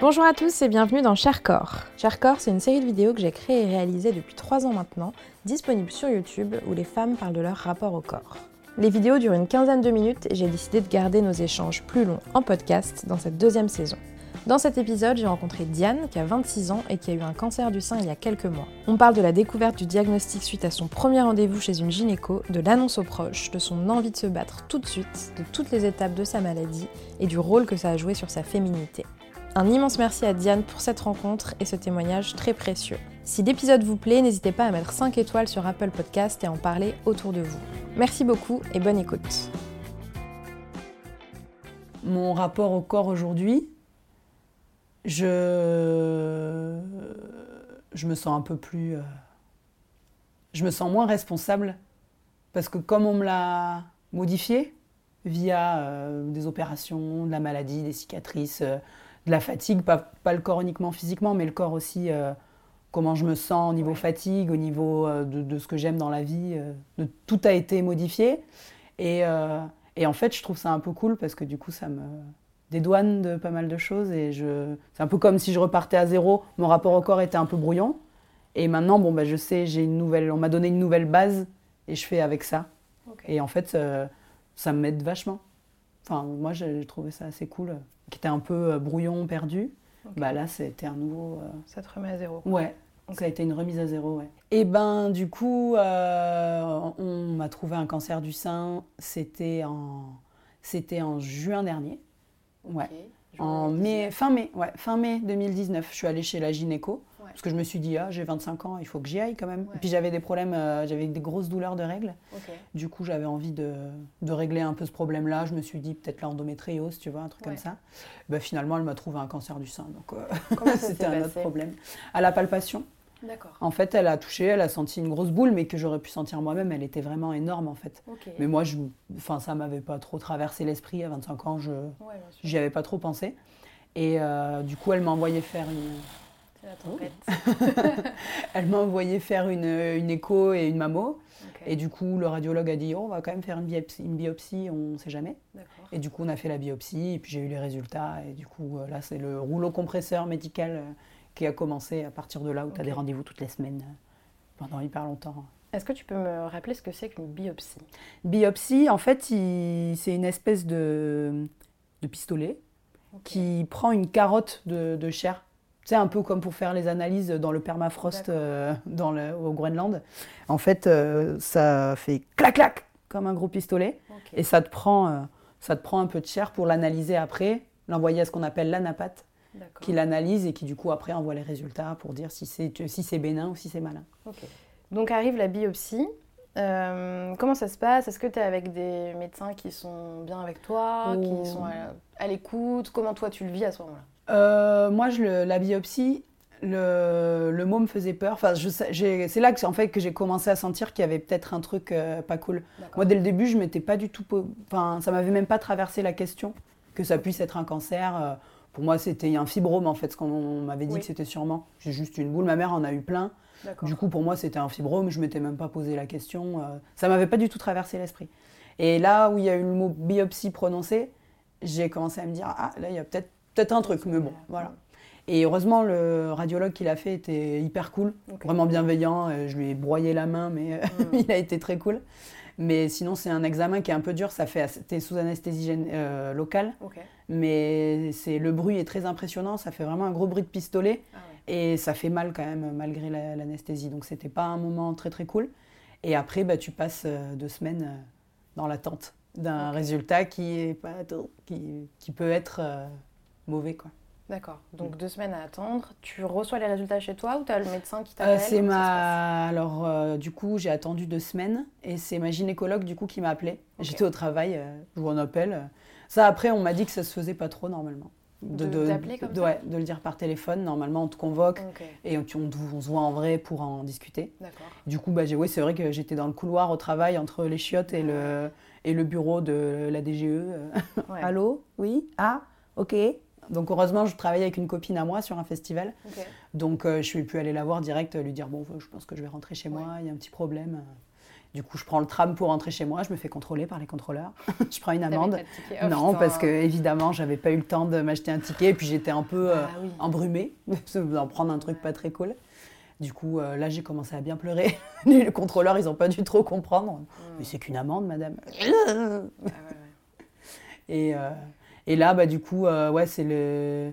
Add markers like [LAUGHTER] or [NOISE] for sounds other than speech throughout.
Bonjour à tous et bienvenue dans Cher Corps. Cher Corps, c'est une série de vidéos que j'ai créée et réalisée depuis 3 ans maintenant, disponible sur YouTube où les femmes parlent de leur rapport au corps. Les vidéos durent une quinzaine de minutes et j'ai décidé de garder nos échanges plus longs en podcast dans cette deuxième saison. Dans cet épisode, j'ai rencontré Diane, qui a 26 ans et qui a eu un cancer du sein il y a quelques mois. On parle de la découverte du diagnostic suite à son premier rendez-vous chez une gynéco, de l'annonce aux proches, de son envie de se battre tout de suite, de toutes les étapes de sa maladie et du rôle que ça a joué sur sa féminité. Un immense merci à Diane pour cette rencontre et ce témoignage très précieux. Si l'épisode vous plaît, n'hésitez pas à mettre 5 étoiles sur Apple Podcast et en parler autour de vous. Merci beaucoup et bonne écoute. Mon rapport au corps aujourd'hui, je... je me sens un peu plus... euh, Je me sens moins responsable parce que comme on me l'a modifié via euh, des opérations, de la maladie, des cicatrices, euh, de la fatigue, pas, pas le corps uniquement physiquement, mais le corps aussi, euh, comment je me sens au niveau fatigue, au niveau euh, de, de ce que j'aime dans la vie, euh, de- tout a été modifié. Et, et en fait, je trouve ça un peu cool parce que du coup, ça me dédouane de pas mal de choses. Et je... c'est un peu comme si je repartais à zéro, mon rapport au corps était un peu brouillon. Et maintenant, bon, bah, je sais, j'ai une nouvelle, on m'a donné une nouvelle base et je fais avec ça. Et en fait, ça me m'aide vachement. Enfin, moi, j'ai trouvé ça assez cool. Qui était un peu euh, brouillon, perdu. Bah là, c'était un nouveau. euh, Ça te remet à zéro. Ouais, ça a été une remise à zéro, ouais. Et ben, du coup, euh, on m'a trouvé un cancer du sein. C'était en, c'était en juin dernier. Ouais. En mai, fin mai, ouais, fin mai 2019, je suis allée chez la gynéco parce que je me suis dit ah j'ai 25 ans, il faut que j'y aille quand même. Et puis j'avais des problèmes, euh, j'avais des grosses douleurs de règles. Du coup, j'avais envie de, de régler un peu ce problème-là. Je me suis dit peut-être l'endométriose, tu vois, un truc Ouais. comme ça. Bah, finalement, elle m'a trouvé un cancer du sein, donc euh, [LAUGHS] c'était un autre problème. À la palpation, D'accord. en fait, elle a touché, elle a senti une grosse boule, mais que j'aurais pu sentir moi-même. Elle était vraiment énorme en fait. Mais moi, je, enfin, ça m'avait pas trop traversé l'esprit à 25 ans. Je, j'y avais pas trop pensé. Et euh, du coup, elle m'a envoyé faire une, la tempête. [LAUGHS] elle m'a envoyé faire une, une écho et une mammo. Et du coup, le radiologue a dit, oh, on va quand même faire une biopsie, une biopsie on ne sait jamais. Et du coup, on a fait la biopsie, et puis j'ai eu les résultats. Et du coup, euh, là, c'est le rouleau compresseur médical euh, qui a commencé à partir de là, où tu as des rendez-vous toutes les semaines, euh, pendant hyper longtemps. Est-ce que tu peux me rappeler ce que c'est qu'une biopsie? Biopsie, en fait, c'est une espèce de, de pistolet qui prend une carotte de, de chair. C'est un peu comme pour faire les analyses dans le permafrost euh, dans le- au Groenland. En fait, euh, ça fait clac-clac comme un gros pistolet. Et ça te prend, euh, ça te prend un peu de chair pour l'analyser après, l'envoyer à ce qu'on appelle l'anapathe, D'accord. qui l'analyse et qui du coup après envoie les résultats pour dire si c'est si c'est bénin ou si c'est malin. Donc arrive la biopsie. Euh, comment ça se passe? Est-ce que tu es avec des médecins qui sont bien avec toi, Oh. qui sont à, à l'écoute? Comment toi tu le vis à ce moment-là? Euh, moi, je le- la biopsie, le, le mot me faisait peur. Enfin, c'est là que, en fait, que j'ai commencé à sentir qu'il y avait peut-être un truc euh, pas cool. Moi, dès le début, je m'étais pas du tout. Enfin, ça m'avait même pas traversé la question que ça puisse être un cancer. Euh, Pour moi, c'était un fibrome, en fait, ce qu'on m'avait dit Oui. que c'était sûrement. J'ai juste une boule. Ma mère en a eu plein. Du coup, pour moi, c'était un fibrome. Je m'étais même pas posé la question. ça m'avait pas du tout traversé l'esprit. Et là où il y a eu le mot biopsie prononcé, j'ai commencé à me dire ah là, il y a peut-être peut-être un truc. Mais bon, voilà. Et heureusement, le radiologue qui l'a fait était hyper cool, vraiment bienveillant. Euh, Je lui ai broyé la main, mais euh, Mm. [LAUGHS] il a été très cool. Mais sinon, c'est un examen qui est un peu dur. Ça fait, t'es sous anesthésie euh, locale, mais c'est le bruit est très impressionnant. Ça fait vraiment un gros bruit de pistolet. Ah ouais. Et ça fait mal quand même, malgré la- l'anesthésie. Donc, c'était pas un moment très très cool. Et après, bah, tu passes deux semaines dans l'attente d'un résultat qui, est pas, qui, qui peut être euh, mauvais. Quoi. D'accord. Donc deux semaines à attendre. Tu reçois les résultats chez toi ou tu as le médecin qui Euh, t'appelle c'est ma. Alors, euh, du coup, j'ai attendu deux semaines et c'est ma gynécologue du coup qui m'a appelée. J'étais au travail, euh, je vous en appelle. Ça, après, on m'a dit que ça se faisait pas trop normalement. De- d'appeler comme de- ça ouais, de le dire par téléphone. Normalement, on te convoque et on, on, on se voit en vrai pour en discuter. d'accord. Du coup, bah, ouais, c'est vrai que j'étais dans le couloir au travail entre les chiottes et le, et le bureau de la DGE. Ouais. [LAUGHS] Allô? Oui? Ah? Ok. Donc heureusement, je travaillais avec une copine à moi sur un festival. Donc euh, je suis pu aller la voir direct, euh, lui dire bon, je pense que je vais rentrer chez moi, Ouais. il y a un petit problème. Du coup, je prends le tram pour rentrer chez moi, je me fais contrôler par les contrôleurs. [LAUGHS] je prends une amende. Oh, non, putain. parce que évidemment, j'avais pas eu le temps de m'acheter un ticket, et puis j'étais un peu euh, Ah oui. embrumée [LAUGHS] d'en prendre un truc pas très cool. Du coup, euh, là, j'ai commencé à bien pleurer. [LAUGHS] les contrôleurs, ils n'ont pas dû trop comprendre. Mais c'est qu'une amende, madame. Ah ouais. Et, euh, et là, bah, du coup, euh, ouais, c'est le.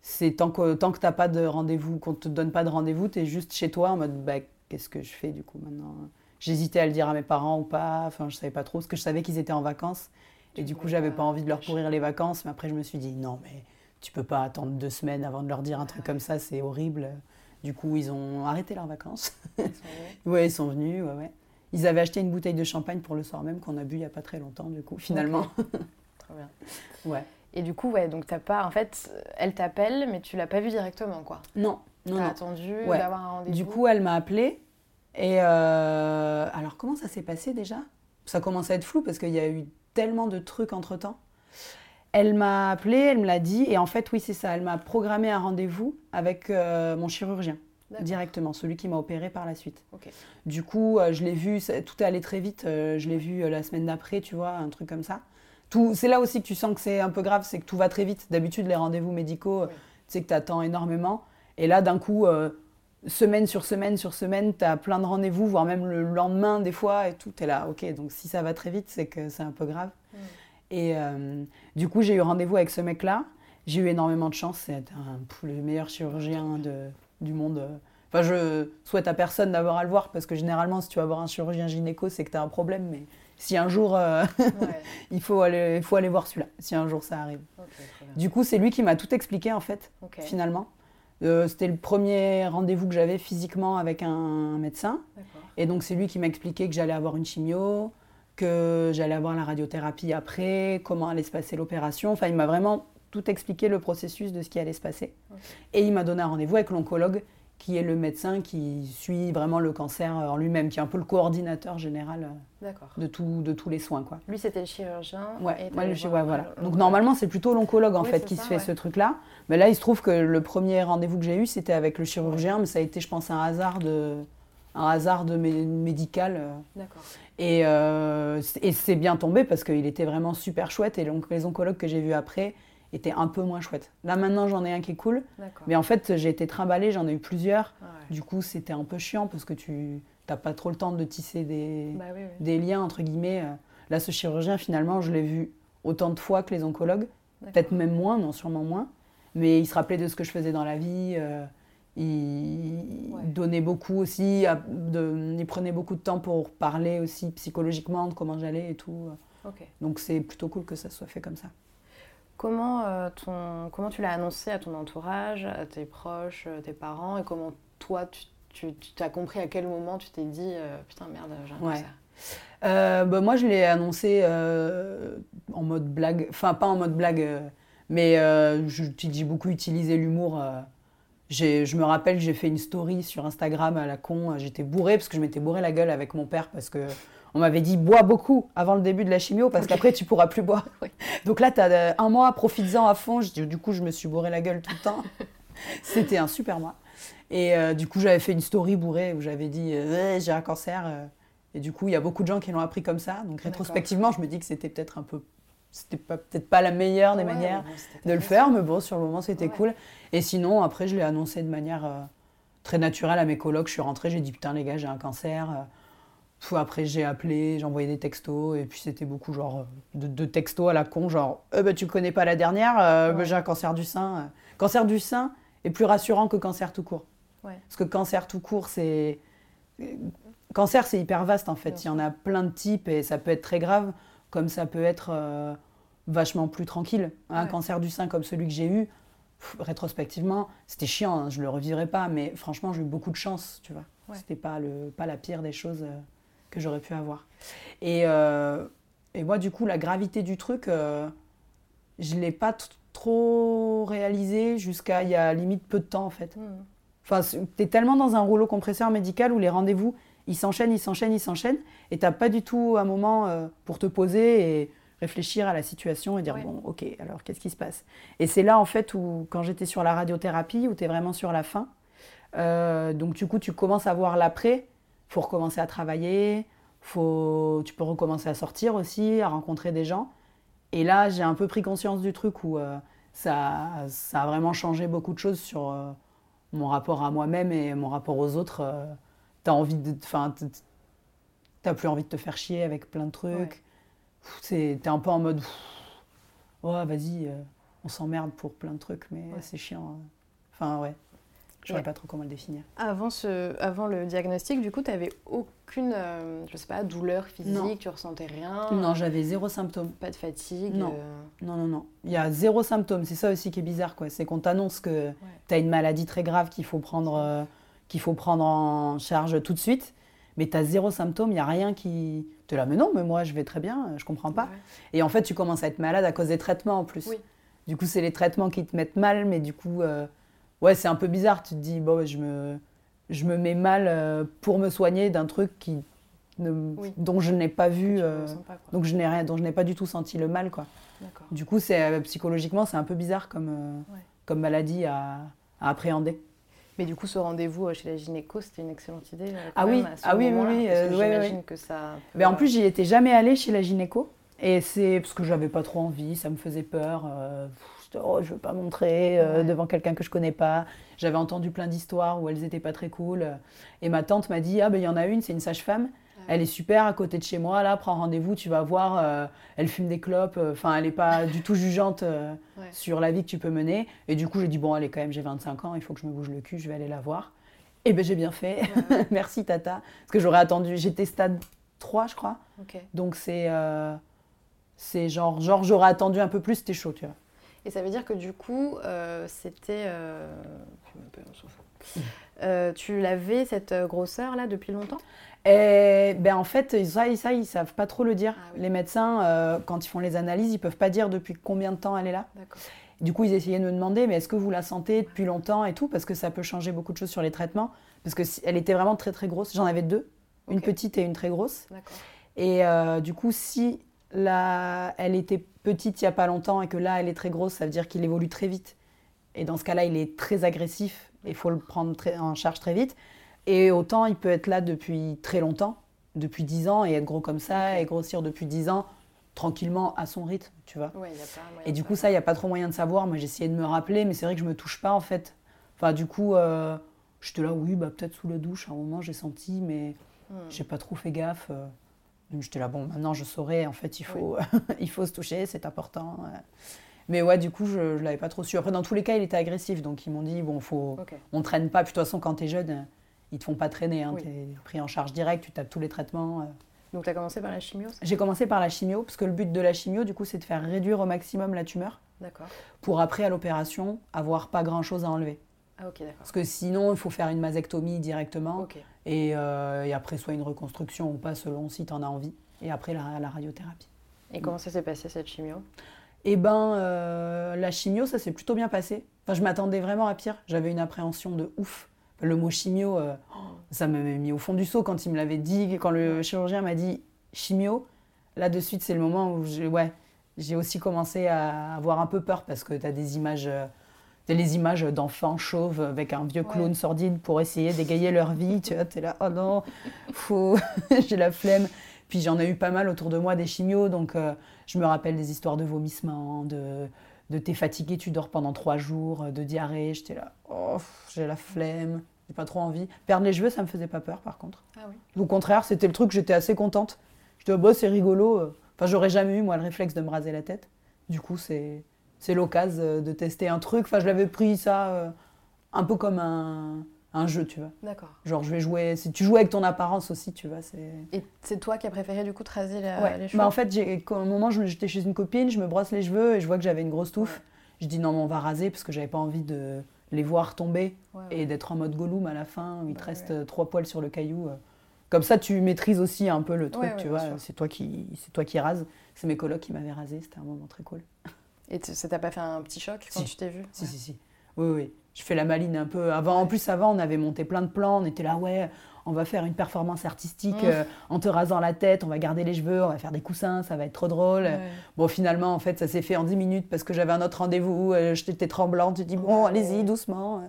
C'est tant que, tant que t'as pas de rendez-vous, qu'on te donne pas de rendez-vous, tu es juste chez toi en mode, bah, qu'est-ce que je fais du coup maintenant? J'hésitais à le dire à mes parents ou pas, enfin, je savais pas trop, parce que je savais qu'ils étaient en vacances. Et du coup, j'avais pas envie de leur pourrir les vacances, mais après, je me suis dit, non, mais tu peux pas attendre deux semaines avant de leur dire un truc comme ça, c'est horrible. Du coup, ils ont arrêté leurs vacances. [LAUGHS] Ouais, ils sont venus, ouais, ouais. Ils avaient acheté une bouteille de champagne pour le soir même qu'on a bu il y a pas très longtemps, du coup, finalement. [LAUGHS] Trop bien. Ouais. Et du coup, ouais, donc t'as pas. En fait, elle t'appelle, mais tu l'as pas vue directement, quoi. Non, non, T'as non. attendu Ouais. d'avoir un rendez-vous. Du coup, elle m'a appelée. Et euh, alors, comment ça s'est passé déjà? Ça commence à être flou parce qu'il y a eu tellement de trucs entre temps. Elle m'a appelée, elle me l'a dit. Et en fait, oui, c'est ça. Elle m'a programmé un rendez-vous avec euh, mon chirurgien D'accord. directement, celui qui m'a opéré par la suite. Du coup, euh, je l'ai vu, tout est allé très vite. euh, je l'ai vu euh, la semaine d'après, tu vois, un truc comme ça. C'est là aussi que tu sens que c'est un peu grave, c'est que tout va très vite. D'habitude, les rendez-vous médicaux, Oui. tu sais que tu attends énormément. Et là, d'un coup, euh, semaine sur semaine sur semaine, tu as plein de rendez-vous, voire même le lendemain des fois, et tout. Tu es là, ok, donc si ça va très vite, c'est que c'est un peu grave. Mm. Et euh, du coup, j'ai eu rendez-vous avec ce mec-là. J'ai eu énormément de chance. C'est le meilleur chirurgien de- du monde. Enfin, je souhaite à personne d'avoir à le voir parce que généralement, si tu vas voir un chirurgien gynéco, c'est que tu as un problème. Mais si un jour, euh, Ouais. [LAUGHS] il faut aller, faut aller voir celui-là, si un jour ça arrive. Du coup, c'est lui qui m'a tout expliqué en fait, finalement. Euh, C'était le premier rendez-vous que j'avais physiquement avec un médecin. Et donc, c'est lui qui m'a expliqué que j'allais avoir une chimio, que j'allais avoir la radiothérapie après, comment allait se passer l'opération. Enfin, il m'a vraiment tout expliqué le processus de ce qui allait se passer. Et il m'a donné un rendez-vous avec l'oncologue, qui est le médecin qui suit vraiment le cancer en lui-même, qui est un peu le coordinateur général euh, de, tout, de tous les soins. Quoi. Lui, c'était le chirurgien. Ouais, et moi, voilà. Donc normalement, c'est plutôt l'oncologue en Oui, fait qui ça, se fait ouais. ce truc-là. Mais là, il se trouve que le premier rendez-vous que j'ai eu, c'était avec le chirurgien, mais ça a été, je pense, un hasard de, un hasard de mé- médical. euh. Et, euh, et c'est bien tombé parce qu'il était vraiment super chouette. Et donc les oncologues que j'ai vus après étaient un peu moins chouettes. Là maintenant, j'en ai un qui est cool, mais en fait, j'ai été trimballée, j'en ai eu plusieurs. Ouais. Du coup, c'était un peu chiant parce que tu n'as pas trop le temps de tisser des, Bah oui, oui. des liens entre guillemets. euh. Là, ce chirurgien, finalement, je l'ai vu autant de fois que les oncologues, peut-être même moins, non, sûrement moins. Mais il se rappelait de ce que je faisais dans la vie. euh, il Ouais. donnait beaucoup aussi, de- il prenait beaucoup de temps pour parler aussi psychologiquement de comment j'allais et tout. Donc c'est plutôt cool que ça soit fait comme ça. Comment, euh, ton, comment tu l'as annoncé à ton entourage, à tes proches, euh, tes parents, et comment toi, tu tu tu t'as compris à quel moment tu t'es dit euh, putain merde, j'ai un Ouais. Euh, bah, moi, je l'ai annoncé euh, en mode blague, enfin pas en mode blague, euh, mais je- j'ai beaucoup utilisé l'humour. je me rappelle, j'ai fait une story sur Instagram à la con. J'étais bourrée parce que je m'étais bourré la gueule avec mon père parce que on m'avait dit bois beaucoup avant le début de la chimio parce qu'après tu pourras plus boire. [LAUGHS] Oui. Donc là, tu as un mois, profites-en à fond. Je- Du coup, je me suis bourré la gueule tout le temps. [LAUGHS] C'était un super mois. Et euh, du coup, j'avais fait une story bourrée où j'avais dit euh, j'ai un cancer. euh. Et du coup, il y a beaucoup de gens qui l'ont appris comme ça. Donc rétrospectivement, je me dis que c'était peut-être un peu, c'était peut-être pas la meilleure des Ouais, manières bon, de le faire, mais bon, sur le moment, c'était Ouais. cool. Et sinon, après, je l'ai annoncé de manière euh, très naturelle à mes colocs. Je suis rentrée, j'ai dit putain les gars, j'ai un cancer. Après, j'ai appelé, j'ai envoyé des textos, et puis c'était beaucoup genre de, de textos à la con, genre euh, bah, tu connais pas la dernière, euh, bah, j'ai un cancer du sein. euh. Cancer du sein est plus rassurant que cancer tout court. Ouais. Parce que cancer tout court, c'est. Cancer, c'est hyper vaste en fait. Bien Il y en a plein de types et ça peut être très grave, comme ça peut être euh, vachement plus tranquille. Un Ouais. cancer du sein comme celui que j'ai eu, pff, rétrospectivement, c'était chiant, hein, je le revivrai pas, mais franchement, j'ai eu beaucoup de chance, tu vois. C'était pas, le, pas la pire des choses que j'aurais pu avoir. Et, euh, et moi, du coup, la gravité du truc, euh, je l'ai pas trop réalisé jusqu'à il y a limite peu de temps en fait. Hmm. Enfin, tu es tellement dans un rouleau compresseur médical où les rendez-vous, ils s'enchaînent, ils s'enchaînent, ils s'enchaînent, et t'as pas du tout un moment euh, pour te poser et réfléchir à la situation et dire Ouais. bon, ok, alors qu'est-ce qui se passe? Et c'est là en fait où, quand j'étais sur la radiothérapie, où tu es vraiment sur la fin, euh, donc du coup, tu commences à voir l'après, faut recommencer à travailler, faut, tu peux recommencer à sortir aussi, à rencontrer des gens. Et là, j'ai un peu pris conscience du truc où euh, ça, ça a vraiment changé beaucoup de choses sur euh, mon rapport à moi-même et mon rapport aux autres. euh, t'as envie de, enfin, t'as plus envie de te faire chier avec plein de trucs. Ouais. T'es un peu en mode, ouais, vas-y, euh, on s'emmerde pour plein de trucs, mais Ouais. c'est chiant. hein. Enfin, ouais. Je saurais Ouais. pas trop comment le définir. Avant, ce, avant le diagnostic, du coup, tu n'avais aucune, euh, je sais pas, douleur physique, Non. tu ressentais rien Non, j'avais zéro symptôme. Pas de fatigue Non. euh, Non, non, non. Il y a zéro symptôme. C'est ça aussi qui est bizarre, quoi. C'est qu'on t'annonce que tu as une maladie très grave qu'il faut prendre, euh, qu'il faut prendre en charge tout de suite. Mais tu as zéro symptôme, il n'y a rien qui. te là, mais non, mais moi je vais très bien, je comprends pas. ouais. Et en fait, tu commences à être malade à cause des traitements en plus. Oui. Du coup, c'est les traitements qui te mettent mal, mais du coup, euh, ouais, c'est un peu bizarre. Tu te dis, bon, je me, je me mets mal euh, pour me soigner d'un truc qui ne- Oui. dont je n'ai pas vu, euh, pas, donc je n'ai rien, dont je n'ai pas du tout senti le mal, quoi. Du coup, c'est euh, psychologiquement, c'est un peu bizarre comme, euh, Ouais. comme maladie à, à appréhender. Mais du coup, ce rendez-vous chez la gynéco, c'était une excellente idée. Ah oui, ah oui, oui, euh, j'imagine ouais. que ça. peut, Mais en plus, j'y étais jamais allée chez la gynéco. Et c'est parce que j'avais pas trop envie, ça me faisait peur. pff, oh, je veux pas montrer euh, Ouais. devant quelqu'un que je connais pas. J'avais entendu plein d'histoires où elles étaient pas très cool. Et ma tante m'a dit Ah, ben il y en a une, c'est une sage-femme. Elle est super à côté de chez moi, là, prends rendez-vous, tu vas voir. euh, elle fume des clopes. euh, Enfin, elle est pas [LAUGHS] du tout jugeante euh, Ouais. sur la vie que tu peux mener. Et du coup, j'ai dit Bon, allez, quand même, j'ai 25 ans, il faut que je me bouge le cul, je vais aller la voir. Et ben j'ai bien fait. [LAUGHS] Merci, Tata. Parce que j'aurais attendu, j'étais stade 3, je crois. Donc c'est c'est genre, genre j'aurais attendu un peu plus, c'était chaud, tu vois. Et ça veut dire que du coup, euh, c'était. euh, fout. Euh, tu l'avais cette grosseur là depuis longtemps? Et ben en fait, ça, ça ils savent pas trop le dire. Ah oui. Les médecins, euh, quand ils font les analyses, ils peuvent pas dire depuis combien de temps elle est là. Du coup, ils essayaient de me demander, mais est-ce que vous la sentez depuis longtemps et tout? Parce que ça peut changer beaucoup de choses sur les traitements. Parce que si- elle était vraiment très très grosse. J'en avais deux, une petite et une très grosse. Et euh, du coup, si la, elle était petite il n'y a pas longtemps et que là, elle est très grosse, ça veut dire qu'il évolue très vite. Et dans ce cas-là, il est très agressif et il faut le prendre en charge très vite. Et autant, il peut être là depuis très longtemps, depuis 10 ans, et être gros comme ça, et grossir depuis 10 ans, tranquillement, à son rythme, tu vois. Ouais, y a pas moyen Et du coup, ça, il n'y a pas trop moyen de savoir. Moi, j'ai essayé de me rappeler, mais c'est vrai que je me touche pas, en fait. Enfin, du coup, euh, j'étais là, oui, bah, peut-être sous la douche, à un moment, j'ai senti, mais Hmm. j'ai pas trop fait gaffe. euh. Donc j'étais là, bon, maintenant je saurais, en fait, il faut, [LAUGHS] il faut se toucher, c'est important. euh. Mais ouais, du coup, je, je l'avais pas trop su. Après, dans tous les cas, il était agressif, donc ils m'ont dit, bon, faut, on traîne pas. Puis de toute façon, quand t'es jeune, euh, ils te font pas traîner. Hein, Oui. T'es pris en charge direct, tu tapes tous les traitements. euh. Donc tu as commencé par la chimio J'ai commencé par la chimio, parce que le but de la chimio, du coup, c'est de faire réduire au maximum la tumeur, D'accord. pour après, à l'opération, avoir pas grand-chose à enlever. Ah ok, d'accord. Parce que sinon, il faut faire une mastectomie directement. Ok. Et, euh, et après, soit une reconstruction ou pas, selon si tu en as envie. Et après, la, la radiothérapie. Et comment ça s'est passé cette chimio? Et ben, euh, la chimio, ça s'est plutôt bien passé. Enfin, je m'attendais vraiment à pire. J'avais une appréhension de ouf. Le mot chimio, euh, ça m'a mis au fond du seau quand il me l'avait dit, quand le chirurgien m'a dit chimio. Là, de suite, c'est le moment où j'ai ouais, aussi commencé à avoir un peu peur parce que tu as des images. euh, les images d'enfants chauves avec un vieux clown Ouais. sordide pour essayer d'égayer leur vie. Tu vois, t'es là, oh non, faut... [LAUGHS] j'ai la flemme. Puis j'en ai eu pas mal autour de moi des chimios, donc euh, je me rappelle des histoires de vomissements, de, de t'es fatigué, tu dors pendant trois jours, de diarrhée. J'étais là, oh, j'ai la flemme, j'ai pas trop envie. Perdre les cheveux, ça me faisait pas peur par contre. Ah oui. Au contraire, c'était le truc, j'étais assez contente. J'étais, oh, bah, c'est rigolo. Enfin, j'aurais jamais eu, moi, le réflexe de me raser la tête. Du coup, c'est, c'est l'occasion euh, de tester un truc. Enfin, je l'avais pris ça euh, un peu comme un, un jeu, tu vois. D'accord. Genre, je vais jouer. Si tu joues avec ton apparence aussi, tu vois, c'est. Et c'est toi qui as préféré du coup te raser la- Ouais. les cheveux Bah, en fait, j'ai, au moment où j'étais chez une copine, je me brosse les cheveux et je vois que j'avais une grosse touffe. Je dis non, mais on va raser parce que j'avais pas envie de les voir tomber Ouais, et d'être en mode Gollum à la fin où il te Bah, reste ouais. euh, trois poils sur le caillou. Comme ça, tu maîtrises aussi un peu le truc, tu vois. C'est toi qui, c'est toi qui rases. C'est mes colocs qui m'avaient rasé. C'était un moment très cool. Et ça t'a pas fait un petit choc quand Si. tu t'es vu Si, si, si. Oui, oui. Je fais la maline un peu. Avant, en plus, avant, on avait monté plein de plans. On était là, ouais, on va faire une performance artistique euh, en te rasant la tête, on va garder les cheveux, on va faire des coussins, ça va être trop drôle. Ouais. Bon, finalement, en fait, ça s'est fait en 10 minutes parce que j'avais un autre rendez-vous. euh, J'étais tremblante. J'ai dit, bon, allez-y, doucement.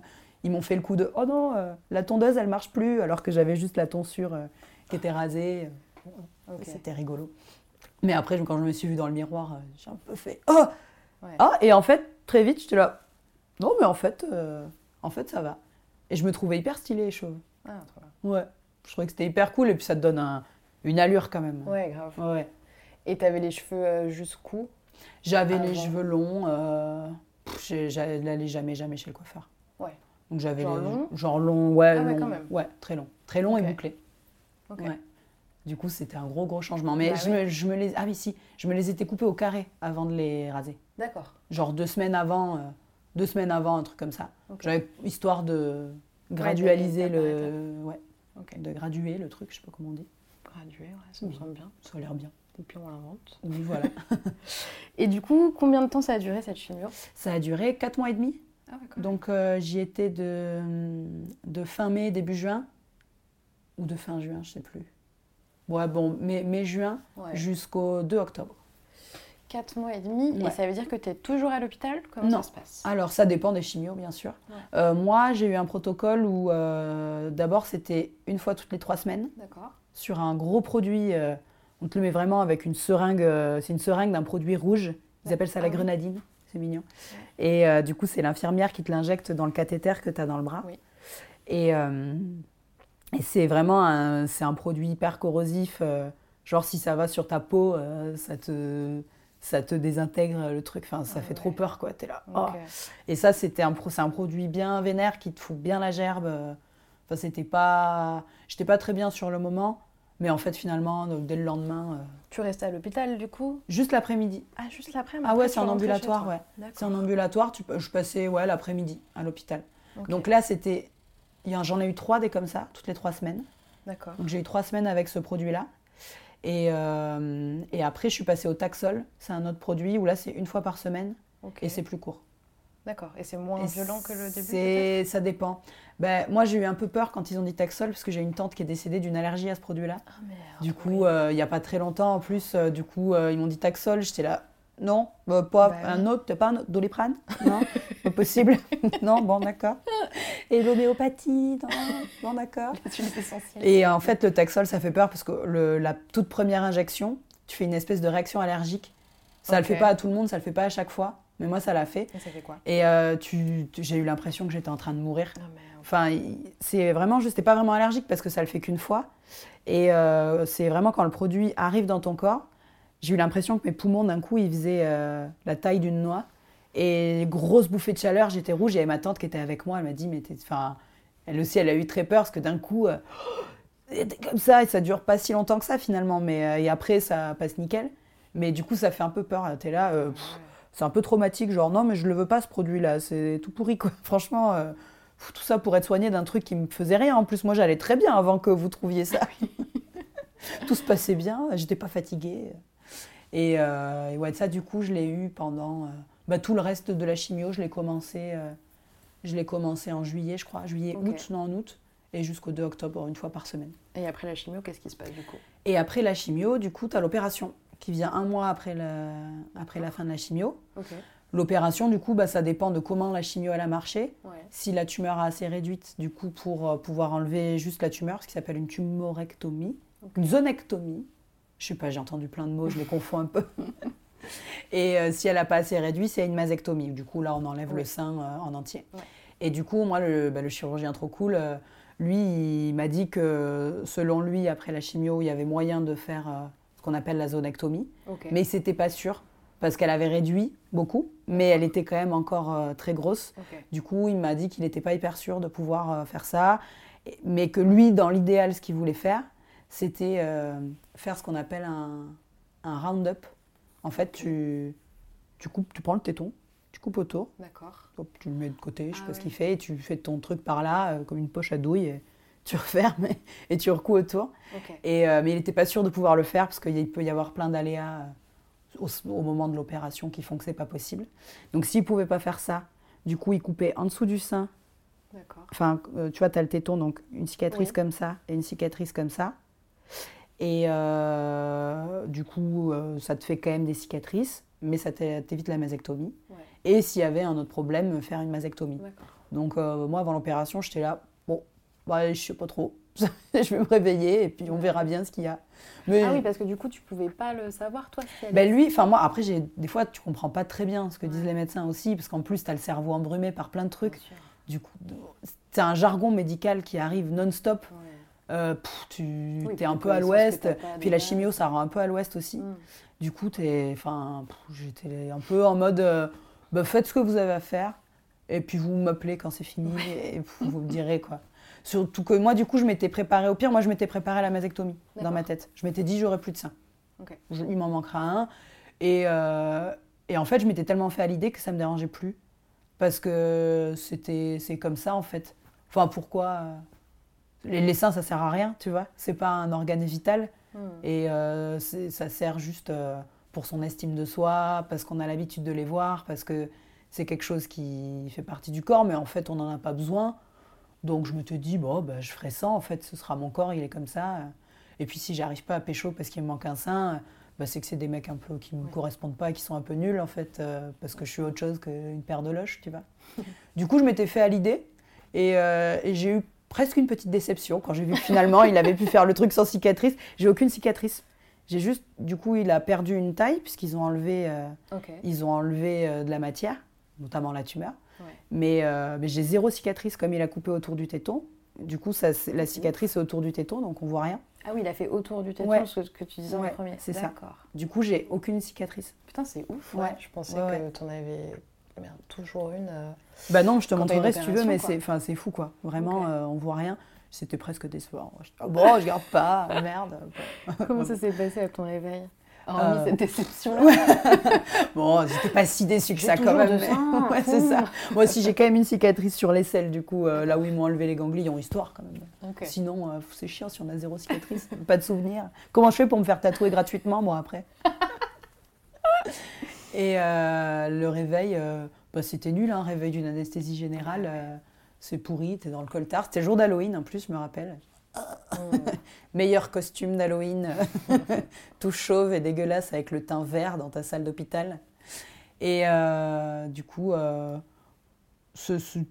Ils m'ont fait le coup de, oh non, euh, la tondeuse, elle marche plus, alors que j'avais juste la tonsure euh, qui était rasée. C'était rigolo. Mais après, quand je me suis vue dans le miroir, euh, j'ai un peu fait, oh Ouais. Ah, et en fait, très vite, j'étais là, non, mais en fait, euh, en fait, ça va. Et je me trouvais hyper stylée, les cheveux. Ah, trop bien. Ouais. Je trouvais que c'était hyper cool, et puis ça te donne un- une allure quand même. Ouais, grave. Ouais, ouais. Et t'avais les cheveux euh, jusqu'où? J'avais les cheveux longs. Euh, j'allais jamais, jamais chez le coiffeur. Ouais. Donc j'avais Genre les- long? genre long, ouais, Ah ouais, long. quand même. Ouais, très long, très long et bouclé. Ok. Ouais. Du coup, c'était un gros, gros changement. Mais Bah je, me, je me les, ah oui, si, je me les étais coupés au carré avant de les raser. D'accord. Genre deux semaines avant, euh, deux semaines avant, un truc comme ça. J'avais histoire de gradualiser le, ouais, de graduer le truc, je sais pas comment on dit. Gradué, ouais, ça me Oui. semble bien. Ça a l'air bien. Et puis on l'invente. Oui, voilà. [LAUGHS] Et du coup, combien de temps ça a duré cette chimio ça a duré quatre mois et demi. Ah Donc euh, j'y étais de, de fin mai, début juin, ou de fin juin, je sais plus. Ouais, bon, mai, mai juin Ouais. jusqu'au 2 octobre. 4 mois et demi. Et ça veut dire que tu es toujours à l'hôpital? Comment Non. ça se passe? Alors ça dépend des chimios, bien sûr. Ouais. Euh, moi, j'ai eu un protocole où euh, d'abord c'était une fois toutes les trois semaines D'accord. sur un gros produit. euh, on te le met vraiment avec une seringue. c'est une seringue d'un produit rouge. Ils appellent ça Ah la oui. grenadine. C'est mignon. Et du coup, c'est l'infirmière qui te l'injecte dans le cathéter que tu as dans le bras. Oui. Et, et c'est vraiment un, c'est un produit hyper corrosif. genre, si ça va sur ta peau, ça, te, ça te désintègre le truc. Enfin, ça Ah fait ouais. trop peur, quoi. T'es là. Oh. Et ça, c'était un, pro- c'est un produit bien vénère qui te fout bien la gerbe. euh. Enfin, c'était pas. J'étais pas très bien sur le moment. Mais en fait, finalement, donc, dès le lendemain, euh, Tu restais à l'hôpital du coup? Juste l'après-midi. Ah, juste l'après Ah ouais, c'est en ambulatoire, ouais. C'est en ambulatoire, tu je passais ouais, l'après-midi à l'hôpital. Donc là, c'était. J'en ai eu trois des comme ça, toutes les trois semaines. D'accord. Donc j'ai eu trois semaines avec ce produit-là. Et, euh, et après, je suis passée au Taxol. C'est un autre produit où là, c'est une fois par semaine et c'est plus court. D'accord. Et c'est moins Et violent que le début Ça dépend. Ben, moi, j'ai eu un peu peur quand ils ont dit Taxol parce que j'ai une tante qui est décédée d'une allergie à ce produit-là. Merde. Du coup, euh, il n'y a pas très longtemps, en plus, euh, du coup, ils m'ont dit Taxol. J'étais là, non, bah, pas Bah un oui. autre, t'as pas un autre Doliprane? Non, [LAUGHS] pas possible. [LAUGHS] non, bon, d'accord. Et l'homéopathie, non, bon, d'accord. [LAUGHS] Et en fait, le Taxol, ça fait peur parce que le- la toute première injection, tu fais une espèce de réaction allergique. Ça ne Ok. le fait pas à tout le monde, ça le fait pas à chaque fois, mais moi, ça l'a fait. Et ça fait quoi? Et euh, tu, tu- j'ai eu l'impression que j'étais en train de mourir. Enfin, c'est vraiment, je n'étais pas vraiment allergique parce que ça le fait qu'une fois. Et euh, c'est vraiment quand le produit arrive dans ton corps, j'ai eu l'impression que mes poumons, d'un coup, ils faisaient euh, la taille d'une noix. Et grosse bouffée de chaleur, j'étais rouge. Avait ma tante qui était avec moi, elle m'a dit, mais enfin, elle aussi, elle a eu très peur parce que d'un coup, euh, c'était comme ça, et ça dure pas si longtemps que ça finalement. Mais euh, et après, ça passe nickel. Mais du coup, ça fait un peu peur. T'es là, euh, c'est un peu traumatique, genre non, mais je le veux pas ce produit-là, c'est tout pourri quoi. [LAUGHS] Franchement, pff, tout ça pour être soigné d'un truc qui me faisait rien. En plus, moi, j'allais très bien avant que vous trouviez ça. [LAUGHS] tout se passait bien, j'étais pas fatiguée. Et, euh, et ouais, ça, du coup, je l'ai eu pendant euh, bah, tout le reste de la chimio. Je l'ai commencé, euh, je l'ai commencé en juillet, je crois, juillet, Ok. août, non en août, et jusqu'au 2 octobre, une fois par semaine. Et après la chimio, qu'est-ce qui se passe du coup? Et après la chimio, du coup, tu as l'opération qui vient un mois après la, après la fin de la chimio. L'opération, du coup, bah, ça dépend de comment la chimio elle a marché. Ouais. Si la tumeur est assez réduite, du coup, pour pouvoir enlever juste la tumeur, ce qui s'appelle une tumorectomie, une zonectomie. Je sais pas, j'ai entendu plein de mots, je les confonds un peu. [LAUGHS] Et euh, si elle n'a pas assez réduit, c'est une masectomie. Du coup, là, on enlève Oui. le sein euh, en entier. Et du coup, moi, le, bah, le chirurgien trop cool, euh, lui, il m'a dit que selon lui, après la chimio, il y avait moyen de faire ce qu'on appelle la zonectomie. Ok. Mais c'était pas sûr, parce qu'elle avait réduit beaucoup, mais elle était quand même encore très grosse. Du coup, il m'a dit qu'il n'était pas hyper sûr de pouvoir faire ça, mais que lui, dans l'idéal, ce qu'il voulait faire, c'était euh, faire ce qu'on appelle un, un round-up. En fait, tu, tu, coupes, tu prends le téton, tu coupes autour, D'accord. tu le mets de côté, je sais Ah pas ce qu'il fait, et tu fais ton truc par là, euh, comme une poche à douille, et tu [LAUGHS] refermes et, tu recoues autour. Et, euh, mais il n'était pas sûr de pouvoir le faire parce qu'il peut y avoir plein d'aléas au, au moment de l'opération qui font que c'est pas possible. Donc s'il pouvait pas faire ça, du coup il coupait en dessous du sein. D'accord. Enfin, euh, tu vois, tu as le téton, donc une cicatrice Oui. comme ça et une cicatrice comme ça. Et euh, du coup, euh, ça te fait quand même des cicatrices, mais ça t'é- t'évite la mastectomie. Ouais. Et s'il y avait un autre problème, faire une mastectomie. Donc euh, moi, avant l'opération, j'étais là, bon, bah, je sais pas trop. [LAUGHS] je vais me réveiller et puis on verra bien ce qu'il y a. Mais Ah oui, parce que du coup, tu pouvais pas le savoir, toi si ben lui, enfin moi, après, des fois, tu comprends pas très bien ce que disent les médecins aussi, parce qu'en plus, tu as le cerveau embrumé par plein de trucs. Du coup, c'est un jargon médical qui arrive non-stop. Ouais. Euh, pff, tu Oui, es un peu à l'ouest, puis la chimio, ça rend un peu à l'ouest aussi. Mm. Du coup, j'étais un peu en mode, euh, bah, faites ce que vous avez à faire, et puis vous m'appelez quand c'est fini, et vous me direz quoi. Surtout que moi, du coup, je m'étais préparée au pire. Moi, je m'étais préparée à la mastectomie dans ma tête. Je m'étais dit, j'aurai plus de sein. Ok. Je- il m'en manquera un. Et, euh, et en fait, je m'étais tellement fait à l'idée que ça me dérangeait plus. Parce que c'était, c'est comme ça, en fait. Enfin, pourquoi les, seins, ça sert à rien, tu vois. C'est pas un organe vital. Mm. Et euh, ça sert juste euh, pour son estime de soi, parce qu'on a l'habitude de les voir, parce que c'est quelque chose qui fait partie du corps, mais en fait, on n'en a pas besoin. Donc je me te dis, bon, bah, je ferai ça, en fait, ce sera mon corps, il est comme ça. Et puis si j'arrive pas à pécho parce qu'il me manque un sein, bah, c'est que c'est des mecs un peu qui me Ouais. correspondent pas, qui sont un peu nuls, en fait, euh, parce que je suis autre chose qu'une paire de loches, tu vois. [LAUGHS] du coup, je m'étais fait à l'idée, et, euh, et j'ai eu presque une petite déception quand j'ai vu que finalement il avait pu faire le truc sans cicatrice. J'ai aucune cicatrice. J'ai juste, du coup, il a perdu une taille puisqu'ils ont enlevé, euh, ils ont enlevé euh, de la matière, notamment la tumeur. Ouais. Mais, euh, mais j'ai zéro cicatrice comme il a coupé autour du téton. Du coup, ça, la Ok. cicatrice est autour du téton, donc on voit rien. Ah oui, il a fait autour du téton, Ouais. ce que tu disais Ouais, en premier. c'est ça. Du coup, j'ai aucune cicatrice. Putain, c'est ouf. Je pensais que tu en avais merde, toujours une. euh, Bah non, je te montrerai si tu veux, mais c'est, c'est fou quoi. Vraiment, euh, on voit rien. C'était presque décevant. Ah bon, je garde pas, [LAUGHS] merde. Comment ça s'est passé à ton réveil? Hormis Euh, cette déception-là. [LAUGHS] Bon, j'étais pas si déçue que ça quand même. mais- [LAUGHS] ouais, c'est ça. Moi aussi, j'ai quand même une cicatrice sur l'aisselle, du coup, euh, là où ils m'ont enlevé les ganglions, histoire quand même. Sinon, euh, c'est chiant si on a zéro cicatrice, pas de souvenir. Comment je fais pour me faire tatouer gratuitement, moi, après? Et euh, le réveil, euh, bah, c'était nul, un réveil d'une anesthésie générale. euh, c'est pourri, t'es dans le coltard. C'était le jour d'Halloween, en plus, je me rappelle. [LAUGHS] Meilleur costume d'Halloween, [LAUGHS] tout chauve et dégueulasse avec le teint vert dans ta salle d'hôpital. Et euh, du coup, euh, c'est c'est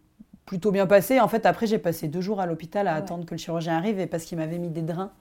plutôt bien passé. En fait, après, j'ai passé deux jours à l'hôpital à Ouais. attendre que le chirurgien arrive et parce qu'il m'avait mis des drains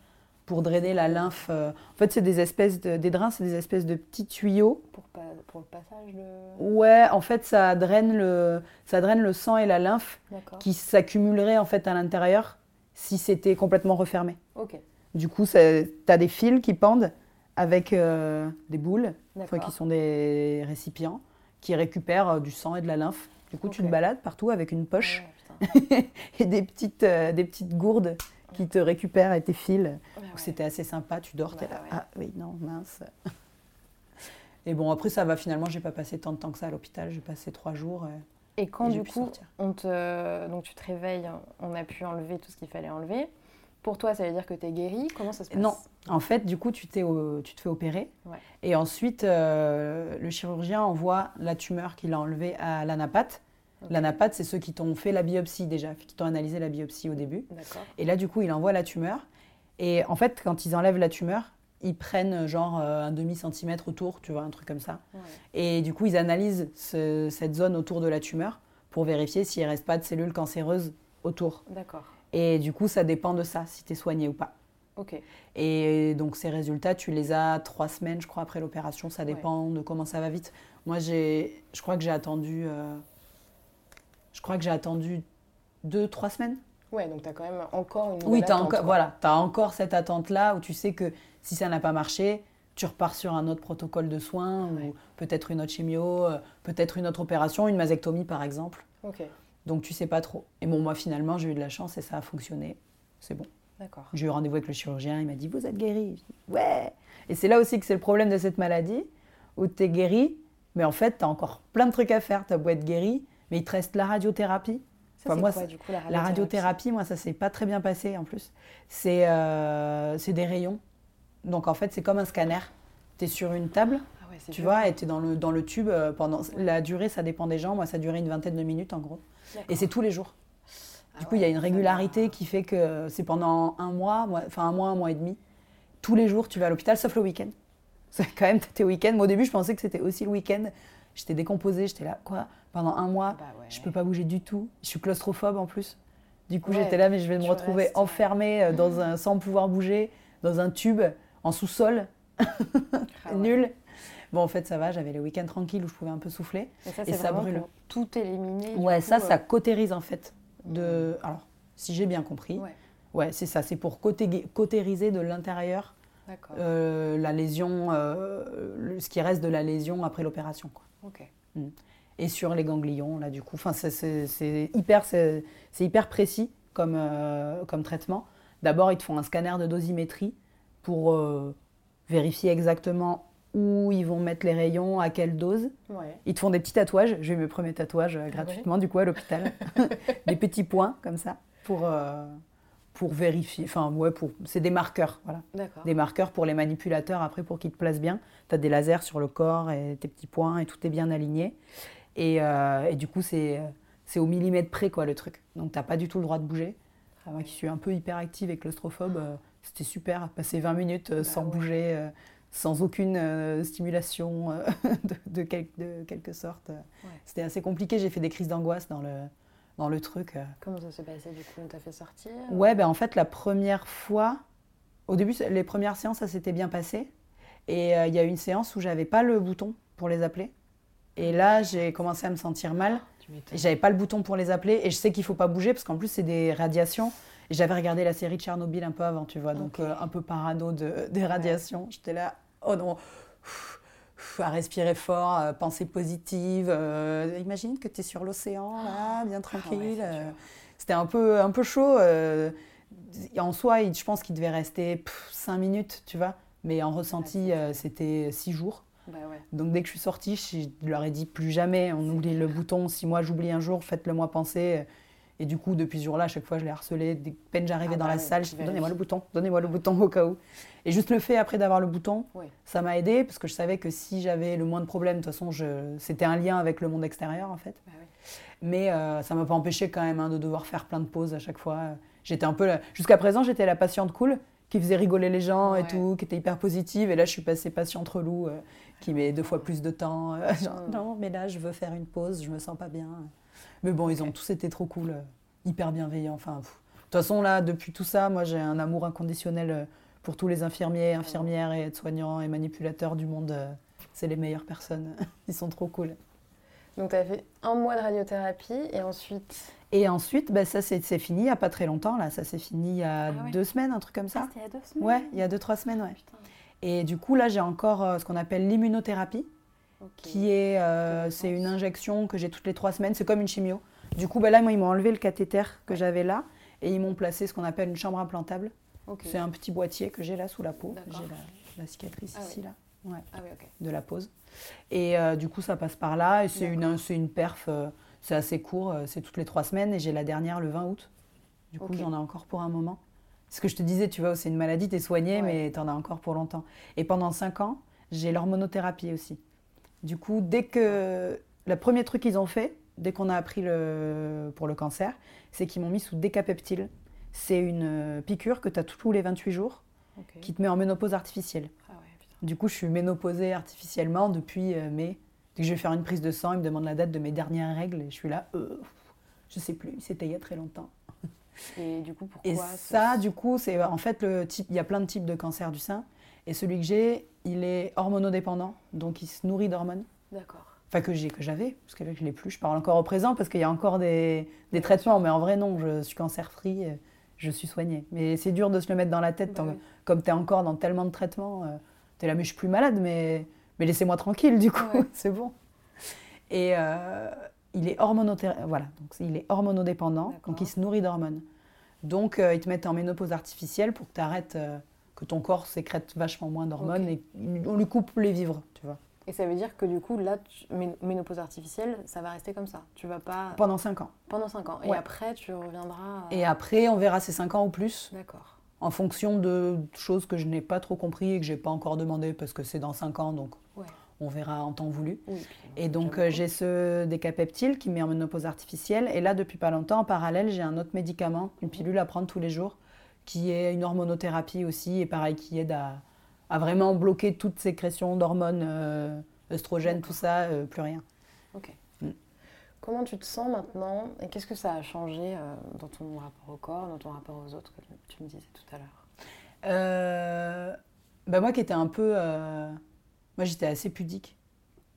pour drainer la lymphe. euh, En fait, c'est des espèces de, des drains, c'est des espèces de petits tuyaux. Pour, pour le passage de. Ouais, en fait, ça draine le, ça draine le sang et la lymphe qui s'accumuleraient en fait à l'intérieur si c'était complètement refermé. Ok. Du coup, tu as des fils qui pendent avec euh, des boules, enfin, qui sont des récipients, qui récupèrent euh, du sang et de la lymphe. Du coup, tu te balades partout avec une poche [LAUGHS] et des petites, euh, des petites gourdes qui te récupèrent et tes fils. Ouais. C'était assez sympa, tu dors, t'es Bah là. Ah oui, non, mince. [LAUGHS] Et bon, après, ça va finalement, j'ai pas passé tant de temps que ça à l'hôpital, j'ai passé trois jours. euh, Et quand et du coup, on te... donc tu te réveilles, on a pu enlever tout ce qu'il fallait enlever. Pour toi, ça veut dire que tu es guéri? Comment ça se passe? Non, en fait, du coup, tu, t'es au- tu te fais opérer. Ouais. Et ensuite, euh, le chirurgien envoie la tumeur qu'il a enlevée à l'anapathe. Ok. L'anapathe, c'est ceux qui t'ont fait la biopsie déjà, qui t'ont analysé la biopsie au début. Et là, du coup, il envoie la tumeur. Et en fait, quand ils enlèvent la tumeur, ils prennent genre euh, un demi-centimètre autour, tu vois, un truc comme ça. Ouais. Et du coup, ils analysent ce- cette zone autour de la tumeur pour vérifier s'il ne reste pas de cellules cancéreuses autour. D'accord. Et du coup, ça dépend de ça, si tu es soigné ou pas. Ok. Et donc ces résultats, tu les as trois semaines, je crois, après l'opération. Ça dépend de comment ça va vite. Moi, j'ai, je crois que j'ai attendu, euh, je crois que j'ai attendu deux, trois semaines. Ouais, donc tu as quand même encore une Oui, encore, quoi. voilà, as encore cette attente-là où tu sais que si ça n'a pas marché, tu repars sur un autre protocole de soins Ouais. ou peut-être une autre chimio, euh, peut-être une autre opération, une mastectomie par exemple. Ok, Donc tu sais pas trop. Et bon, moi finalement, j'ai eu de la chance et ça a fonctionné. C'est bon. d'accord. J'ai eu rendez-vous avec le chirurgien, il m'a dit Vous êtes guéri Ouais Et c'est là aussi que c'est le problème de cette maladie, où tu es guéri, mais en fait, tu as encore plein de trucs à faire. Tu as beau être guéri, mais il te reste la radiothérapie. Ça, Enfin, c'est moi, quoi, du coup, la La radiothérapie radiothérapie, moi, ça s'est pas très bien passé en plus. C'est euh, des rayons. Donc en fait, c'est comme un scanner. Tu es sur une table Ah Tu dur. vois, et t'es dans le, dans le tube euh, pendant. La durée, ça dépend des gens. Moi, ça durait une vingtaine de minutes en gros. Et c'est tous les jours. Ah Du coup, il y a une régularité qui fait que c'est pendant un mois, moi- enfin un mois, un mois et demi. Tous les jours, tu vas à l'hôpital, sauf le week-end. [LAUGHS] C'est quand même tes week-ends. Moi, au début, je pensais que c'était aussi le week-end. J'étais décomposée, j'étais là, quoi? Pendant un mois, Bah ouais. je peux pas bouger du tout. Je suis claustrophobe en plus. Du coup, Ouais, j'étais là, mais je vais me retrouver restes, enfermée euh, dans un, sans pouvoir bouger, dans un tube, en sous-sol, Ah [LAUGHS] nul. Bon, en fait, ça va, j'avais les week-ends tranquilles où je pouvais un peu souffler. Et ça, Et ça brûle. tout éliminer. Ouais, coup, ça, euh, ça cautérise en fait. De... Alors, si j'ai bien compris, Ouais, ouais, c'est ça, c'est pour cauté- cautériser de l'intérieur euh, la lésion, euh, ce qui reste de la lésion après l'opération. Ok. Et sur les ganglions, là, du coup, enfin, c'est- hyper, c'est hyper précis comme, euh, comme traitement. D'abord, ils te font un scanner de dosimétrie pour euh, vérifier exactement où ils vont mettre les rayons, à quelle dose. Ouais. Ils te font des petits tatouages. J'ai eu mes premiers tatouages euh, gratuitement, du coup, à l'hôpital. [LAUGHS] des petits points, comme ça, pour, pour vérifier. Enfin, ouais, pour... c'est des marqueurs, voilà. Des marqueurs pour les manipulateurs, après, pour qu'ils te placent bien. Tu as des lasers sur le corps et tes petits points, et tout est bien aligné. Et, euh, et du coup, c'est au millimètre près, quoi, le truc. Donc, tu pas du tout le droit de bouger. Ah Moi qui suis un peu hyperactive et claustrophobe, euh, c'était super. Passer 20 minutes euh, Bah sans ouais. bouger, sans aucune stimulation [LAUGHS] de, de, quel- de quelque sorte. Ouais. C'était assez compliqué. J'ai fait des crises d'angoisse dans le, dans le truc. Comment ça s'est passé du coup? On t'a fait sortir? Ouais, ben en fait, la première fois, au début, les premières séances, ça s'était bien passé. Et euh, il y a eu une séance où j'avais pas le bouton pour les appeler. Et là, j'ai commencé à me sentir mal. Et j'avais pas le bouton pour les appeler. Et je sais qu'il faut pas bouger parce qu'en plus, c'est des radiations. Et j'avais regardé la série de Tchernobyl un peu avant, tu vois. Donc, euh, un peu parano de, des radiations. J'étais là, oh non, Pff, pff, à respirer fort, euh, pensée positive. euh, imagine que tu es sur l'océan, là, bien tranquille. c'est euh. C'était un peu, un peu chaud. en soi, je pense qu'il devait rester 5 minutes, tu vois. Mais en ressenti, c'était 6 jours. Bah ouais. Donc dès que je suis sortie, je leur ai dit plus jamais, on oublie le bouton. Si moi j'oublie un jour, faites-le moi penser. Et du coup, depuis ce jour-là, à chaque fois, je l'ai harcelé. Dès que peine j'arrivais Ah dans bah la ouais, salle, je dis donnez-moi le bouton, donnez-moi le bouton au cas où. Et juste le fait après d'avoir le bouton, ça m'a aidé parce que je savais que si j'avais le moins de problèmes, de toute façon, je... c'était un lien avec le monde extérieur en fait. Bah. Mais euh, ça m'a pas empêché quand même hein, de devoir faire plein de pauses à chaque fois. J'étais un peu la- jusqu'à présent, j'étais la patiente cool qui faisait rigoler les gens et tout, qui était hyper positive. Et là, je suis passée patiente relou euh, qui met deux fois plus de temps. euh, [LAUGHS] genre, Mm. non, mais là, je veux faire une pause, je me sens pas bien. Mais bon, ils ont tous été trop cool, euh, hyper bienveillants. Enfin, de toute façon, là, depuis tout ça, moi, j'ai un amour inconditionnel euh, pour tous les infirmiers, infirmières et aides-soignants et manipulateurs du monde. C'est les meilleures personnes. [LAUGHS] Ils sont trop cool. Donc tu as fait un mois de radiothérapie et ensuite? Et ensuite, bah, ça c'est c'est fini il n'y a pas très longtemps. Là, ça s'est fini il y a Ah ouais. deux semaines, un truc comme ça. c'était il y a deux semaines Ouais, il y a deux, trois semaines, ouais. Putain. Et du coup, là, j'ai encore euh, ce qu'on appelle l'immunothérapie, qui est, euh, c'est une injection que j'ai toutes les trois semaines. C'est comme une chimio. Du coup, bah, là, moi, ils m'ont enlevé le cathéter que j'avais là et ils m'ont placé ce qu'on appelle une chambre implantable. C'est un petit boîtier que j'ai là sous la peau. J'ai la, la cicatrice Ah ici, oui. là. Ouais. Ah oui, ok. de la pause. Et euh, du coup, ça passe par là. Et c'est une, une perf, euh, c'est assez court, c'est toutes les trois semaines. Et j'ai la dernière le 20 août. Du coup, j'en ai encore pour un moment. Ce que je te disais, tu vois, c'est une maladie, tu es soigné, Ouais. mais tu en as encore pour longtemps. Et pendant cinq ans, j'ai l'hormonothérapie aussi. Du coup, dès que. Le premier truc qu'ils ont fait, dès qu'on a appris le, pour le cancer, c'est qu'ils m'ont mis sous décapeptile. C'est une euh, piqûre que tu as tous les 28 jours qui te met en ménopause artificielle. Ah ouais. Du coup, je suis ménopausée artificiellement depuis euh, mai. Dès que je vais faire une prise de sang, ils me demandent la date de mes dernières règles et je suis là, euh, je sais plus, c'était il y a très longtemps. Et du coup, pourquoi Et ça, du coup, c'est en fait le type, il y a plein de types de cancer du sein et celui que j'ai, il est hormonodépendant, donc il se nourrit d'hormones. D'accord. Enfin que j'ai, que j'avais, parce que là, je l'ai plus. Je parle encore au présent parce qu'il y a encore des, des traitements, mais en vrai non, je suis cancer-free, je suis soignée. Mais c'est dur de se le mettre dans la tête, Bah tant- oui. comme tu es encore dans tellement de traitements. euh, tu es là, mais je suis plus malade, mais, mais laissez-moi tranquille, du coup, Ouais. [LAUGHS] c'est bon. Et euh, il est voilà, donc il est hormonodépendant, donc il se nourrit d'hormones. Donc euh, ils te mettent en ménopause artificielle pour que tu arrêtes, que ton corps sécrète vachement moins d'hormones et on lui coupe les vivres, tu vois. Et ça veut dire que du coup, là, tu- ménopause artificielle, ça va rester comme ça. Tu vas pas. Pendant 5 ans. Pendant 5 ans. Et Ouais. après, tu reviendras. à- Et après, on verra ces 5 ans ou plus, D'accord. en fonction de choses que je n'ai pas trop compris et que j'ai pas encore demandé parce que c'est dans 5 ans, donc Ouais. On verra en temps voulu. Oui, Et donc euh, j'ai ce décapeptile qui met en ménopause artificielle. Et là, depuis pas longtemps, en parallèle, j'ai un autre médicament, une pilule à prendre tous les jours, qui est une hormonothérapie aussi, et pareil, qui aide à, à vraiment bloquer toute sécrétion d'hormones, euh, œstrogènes, tout ça, euh, plus rien. Ok. Mm. Comment tu te sens maintenant et qu'est-ce que ça a changé euh, dans ton rapport au corps, dans ton rapport aux autres, que tu me disais tout à l'heure? Bah moi qui étais un peu... moi j'étais assez pudique,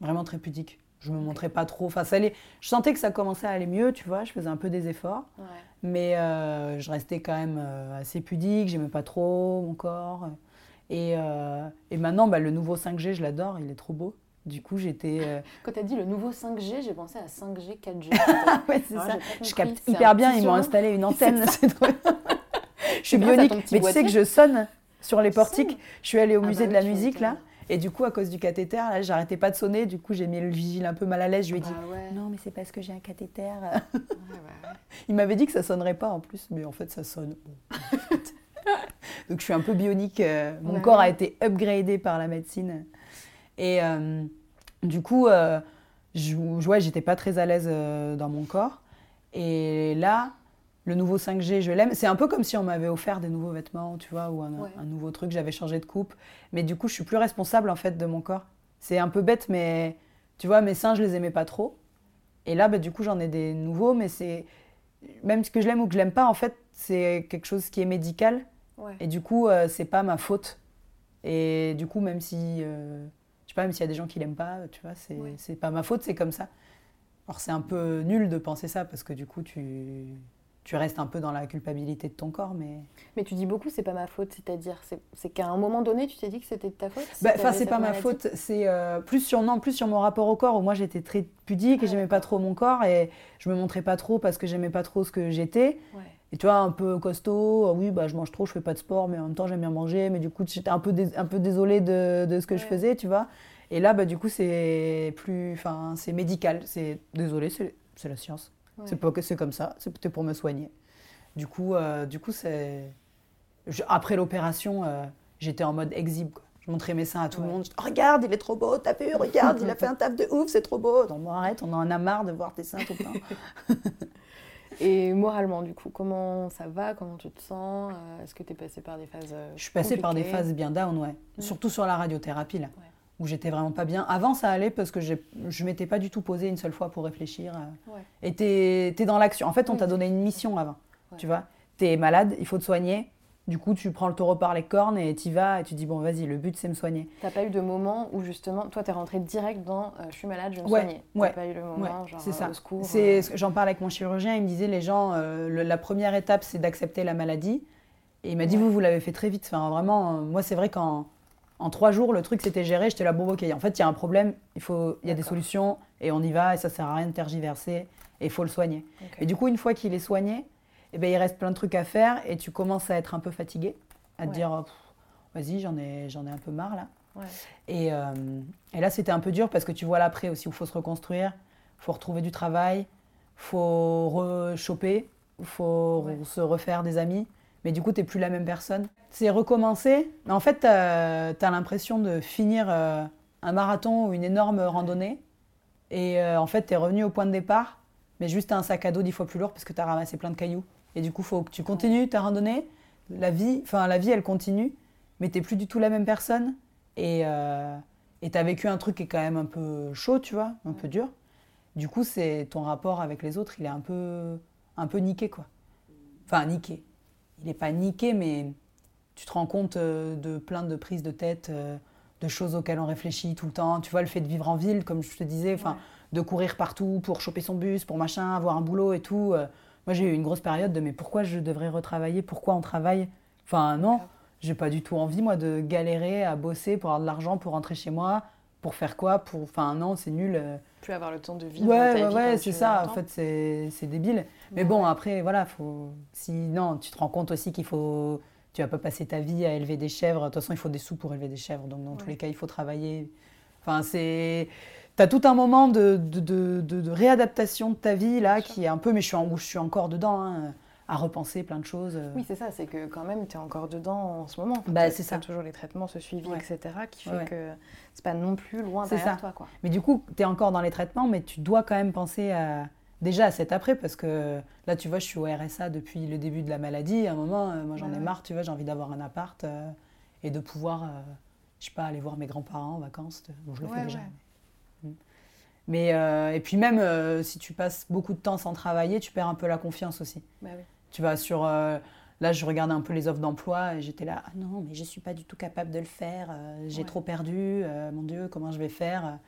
vraiment très pudique. Je me montrais pas trop. Enfin, ça allait... Je sentais que ça commençait à aller mieux, tu vois. Je faisais un peu des efforts. Ouais. Mais euh, je restais quand même euh, assez pudique, j'aimais pas trop mon corps. Et, euh, et maintenant, bah, le nouveau 5G, je l'adore, il est trop beau. Du coup, j'étais. euh, [LAUGHS] Quand tu as dit le nouveau 5G, j'ai pensé à 5G, 4G. Ah ouais, c'est ça. Je capte hyper bien, ils m'ont installé une [LAUGHS] antenne, c'est trop. [LAUGHS] je suis bionique, mais tu sais que je sonne sur les portiques. Je suis allée au Ah musée bah de la musique là. Et du coup, à cause du cathéter, là, j'arrêtais pas de sonner. Du coup, j'ai mis le vigile un peu mal à l'aise. Je lui ai dit Ah ouais. Non, mais c'est parce que j'ai un cathéter. Ouais, ouais, [LAUGHS] ouais. Il m'avait dit que ça sonnerait pas en plus, mais en fait ça sonne. [LAUGHS] Donc je suis un peu bionique. euh, mon corps a été upgradé par la médecine. Et euh, du coup, euh, je, j'étais pas très à l'aise euh, dans mon corps. Et là, le nouveau 5G, je l'aime. C'est un peu comme si on m'avait offert des nouveaux vêtements, tu vois, ou un, Ouais. un nouveau truc. J'avais changé de coupe. Mais du coup, je suis plus responsable en fait de mon corps. C'est un peu bête, mais tu vois, mes seins, je les aimais pas trop. Et là, bah, du coup, j'en ai des nouveaux, mais c'est même ce que je l'aime ou que je l'aime pas, en fait, c'est quelque chose qui est médical. Ouais. Et du coup, euh, c'est pas ma faute. Et du coup, même si, euh, je sais pas, même s'il y a des gens qui l'aiment pas, tu vois, c'est Ouais. pas ma faute, c'est comme ça. Alors c'est un peu nul de penser ça parce que du coup, tu, tu restes un peu dans la culpabilité de ton corps, mais. Mais tu dis beaucoup, c'est pas ma faute, c'est-à-dire, c'est- qu'à un moment donné, tu t'es dit que c'était de ta faute si Bah, Enfin, c'est pas ma faute. C'est euh, plus sur non, plus sur mon rapport au corps où moi j'étais très pudique et Ah, j'aimais pas trop mon corps et je me montrais pas trop parce que j'aimais pas trop ce que j'étais. Ouais. Et tu vois, un peu costaud, ah oui, bah, je mange trop, je fais pas de sport, mais en même temps, j'aime bien manger. Mais du coup, j'étais un peu, un peu désolée de, de ce que je faisais, tu vois. Et là, bah, du coup, c'est plus. Enfin, c'est médical. C'est désolé, c'est c'est la science. Ouais. C'est pas que c'est comme ça, c'est peut-être pour me soigner. Du coup, euh, du coup c'est. je- Après l'opération, euh, j'étais en mode exhibe, quoi. Je montrais mes seins à tout le monde. Je dis, Oh, regarde, il est trop beau, t'as vu, regarde, il a fait un taf de ouf, c'est trop beau. Non, bon, arrête, on en a marre de voir tes seins tout le temps. [LAUGHS] Et moralement, du coup, comment ça va? Comment tu te sens? Euh, Est-ce que tu es passé par des phases Je suis passée par des phases bien down, ouais. Surtout sur la radiothérapie, là, Ouais. Où j'étais vraiment pas bien. Avant, ça allait parce que je m'étais pas du tout posée une seule fois pour réfléchir. euh. Ouais. Et t'es es dans l'action. En fait, on t'a donné une mission avant, Ouais. tu vois. T'es malade, il faut te soigner. Du coup, tu prends le taureau par les cornes et t'y vas et tu dis, bon, vas-y, le but, c'est me soigner. T'as pas eu de moment où justement, toi, t'es rentré direct dans euh, je suis malade, je vais me Ouais, soigner. ouais, T'as pas eu le Ouais, moment, genre c'est euh, ça. secours. Euh, J'en parlais avec mon chirurgien, il me disait, les gens, euh, le- la première étape, c'est d'accepter la maladie. Et il m'a dit, Ouais. vous, vous l'avez fait très vite. Enfin, vraiment, moi, c'est vrai qu'en en trois jours, le truc s'était géré. J'étais là, bon, ok, en fait, il y a un problème, il, faut, il y a des solutions, et on y va, et ça sert à rien de tergiverser, et il faut le soigner. Et du coup, une fois qu'il est soigné, eh ben, il reste plein de trucs à faire, et tu commences à être un peu fatigué, à te Ouais. dire, vas-y, j'en ai, j'en ai un peu marre, là. Ouais. Et, euh, et là, c'était un peu dur, parce que tu vois l'après aussi, où il faut se reconstruire, il faut retrouver du travail, faut rechoper, il faut Ouais. se refaire des amis. Mais du coup, tu n'es plus la même personne. C'est recommencer. Mais en fait, tu as, l'impression de finir euh, un marathon ou une énorme randonnée. Et euh, en fait, tu es revenu au point de départ, mais juste un sac à dos dix fois plus lourd parce que tu as ramassé plein de cailloux. Et du coup, faut que tu continues ta randonnée. La vie, enfin, la vie, elle continue, mais tu plus du tout la même personne. Et euh, tu as vécu un truc qui est quand même un peu chaud, tu vois, un peu dur. Du coup, c'est ton rapport avec les autres, il est un peu, un peu niqué, quoi. Enfin, niqué. Il n'est pas niqué, mais tu te rends compte euh, de plein de prises de tête, euh, de choses auxquelles on réfléchit tout le temps. Tu vois, le fait de vivre en ville, comme je te disais, enfin, Ouais. de courir partout pour choper son bus, pour machin, avoir un boulot et tout. euh, moi, j'ai eu une grosse période de mais pourquoi je devrais retravailler? Pourquoi on travaille? Enfin, non, j'ai pas du tout envie, moi, de galérer à bosser pour avoir de l'argent pour rentrer chez moi. Pour faire quoi pour... Enfin, non, c'est nul. Plus avoir le temps de vivre Ouais, ta ouais, ouais, c'est ça. En fait, c'est débile. Mais bon, après, voilà, faut. Si non, tu te rends compte aussi qu'il faut. Tu vas pas passer ta vie à élever des chèvres. De toute façon, il faut des sous pour élever des chèvres. Donc, dans tous les cas, il faut travailler. Enfin, c'est. T'as tout un moment de, de, de- réadaptation de ta vie là qui est un peu, mais je suis, en, je suis encore dedans, hein, à repenser plein de choses. euh. Oui, c'est ça, c'est que quand même, tu es encore dedans en ce moment. Bah, c'est ça. toujours les traitements, ce suivi, Ouais. etc., qui fait Ouais. que c'est pas non plus loin derrière ça. toi. Quoi. Mais du coup, tu es encore dans les traitements, mais tu dois quand même penser à, déjà à cet après, parce que là, tu vois, je suis au RSA depuis le début de la maladie. À un moment, euh, moi, j'en Ouais, ai marre, tu vois, j'ai envie d'avoir un appart euh, et de pouvoir, euh, je sais pas, aller voir mes grands-parents en vacances. Bon, je le Ouais, fais déjà. ouais. mais- Mm. Mais, euh, et puis même, si tu passes beaucoup de temps sans travailler, tu perds un peu la confiance aussi. Bah oui. Tu vas sur. là, je regardais un peu les offres d'emploi et j'étais là, ah non, mais je suis pas du tout capable de le faire. J'ai trop perdu. mon Dieu, comment je vais faire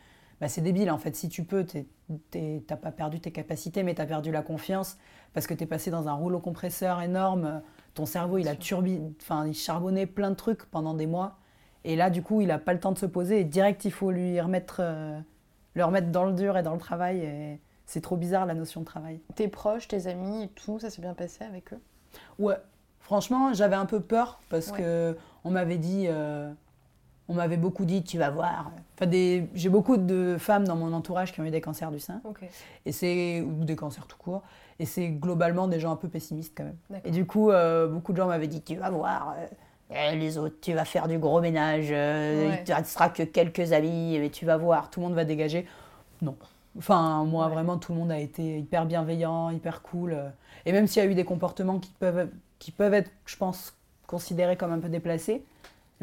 bah, C'est débile en fait. Si tu peux, t'as pas perdu tes capacités, mais tu as perdu la confiance parce que tu es passé dans un rouleau compresseur énorme. Ton cerveau, il a turbi, enfin, il charbonnait plein de trucs pendant des mois. Et là, du coup, il a pas le temps de se poser. Et direct, il faut lui remettre, euh, le remettre dans le dur et dans le travail. Et c'est trop bizarre la notion de travail. Tes proches, tes amis et tout, ça s'est bien passé avec eux? Ouais, franchement, j'avais un peu peur parce Ouais. que on m'avait dit, euh, on m'avait beaucoup dit, tu vas voir. Enfin, des, j'ai beaucoup de femmes dans mon entourage qui ont eu des cancers du sein et c'est ou des cancers tout court. Et c'est globalement des gens un peu pessimistes quand même. Et du coup, euh, beaucoup de gens m'avaient dit, tu vas voir. euh, eh, les autres, tu vas faire du gros ménage, euh, Ouais. il te restera que quelques amis, mais tu vas voir, tout le monde va dégager. Non. Enfin, moi, Ouais. vraiment, tout le monde a été hyper bienveillant, hyper cool. Et même s'il y a eu des comportements qui peuvent, qui peuvent être, je pense, considérés comme un peu déplacés,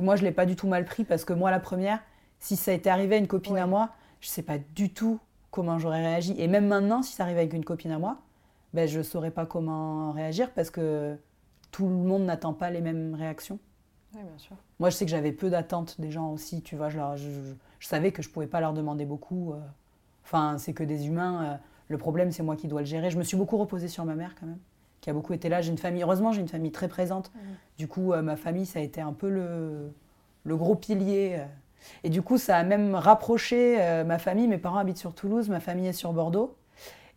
moi, je ne l'ai pas du tout mal pris parce que moi, la première, si ça était arrivé à une copine Ouais. à moi, je ne sais pas du tout comment j'aurais réagi. Et même maintenant, si ça arrivait avec une copine à moi, ben, je ne saurais pas comment réagir parce que tout le monde n'attend pas les mêmes réactions. Oui, bien sûr. Moi, je sais que j'avais peu d'attentes des gens aussi, tu vois. Je, leur- je, je- je savais que je pouvais pas leur demander beaucoup. euh. Enfin, c'est que des humains. euh, le problème, c'est moi qui dois le gérer. Je me suis beaucoup reposée sur ma mère quand même, qui a beaucoup été là. J'ai une famille. Heureusement, j'ai une famille très présente. Du coup, euh, ma famille, ça a été un peu le, le gros pilier. euh. Et du coup, ça a même rapproché euh, ma famille. Mes parents habitent sur Toulouse, ma famille est sur Bordeaux.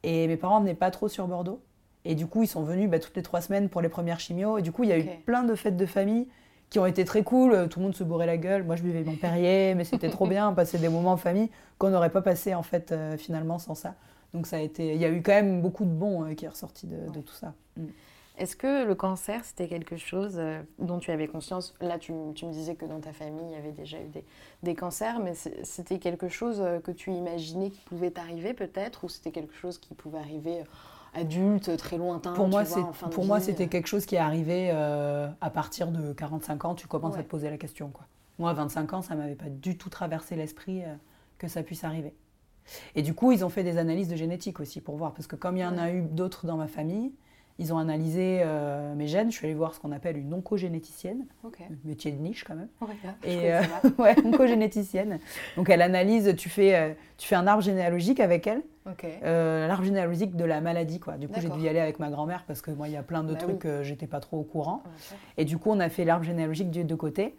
Et mes parents venaient pas trop sur Bordeaux. Et du coup, ils sont venus bah, toutes les trois semaines pour les premières chimios. Et du coup, il y a eu plein de fêtes de famille qui ont été très cool. Tout le monde se bourrait la gueule. Moi, je buvais mon Perrier, mais c'était trop [LAUGHS] bien. Passer des moments en famille qu'on n'aurait pas passé en fait euh, finalement sans ça. Donc ça a été. Il y a eu quand même beaucoup de bons euh, qui est ressorti de, de tout ça. Mm. Est-ce que le cancer, c'était quelque chose euh, dont tu avais conscience? Là, tu, me disais que dans ta famille, il y avait déjà eu des, des cancers, mais c'était quelque chose euh, que tu imaginais qui pouvait t'arriver peut-être, ou c'était quelque chose qui pouvait arriver adulte, très lointain Pour moi, vois, fin pour c'était quelque chose qui est arrivé euh, à partir de 45 ans. Tu commences Ouais. à te poser la question. Quoi. Moi, à 25 ans, ça m'avait pas du tout traversé l'esprit euh, que ça puisse arriver. Et du coup, ils ont fait des analyses de génétique aussi pour voir. Parce que comme il y en a eu d'autres dans ma famille, ils ont analysé euh, mes gènes. Je suis allée voir ce qu'on appelle une oncogénéticienne, métier de niche quand même. Je Et euh, [LAUGHS] ouais, oncogénéticienne. Donc elle analyse, tu fais, euh, tu fais un arbre généalogique avec elle, euh, l'arbre généalogique de la maladie. Quoi. Du coup, j'ai dû y aller avec ma grand-mère parce que moi, il y a plein de Bah trucs oui. que j'étais pas trop au courant. Et du coup, on a fait l'arbre généalogique des deux côtés.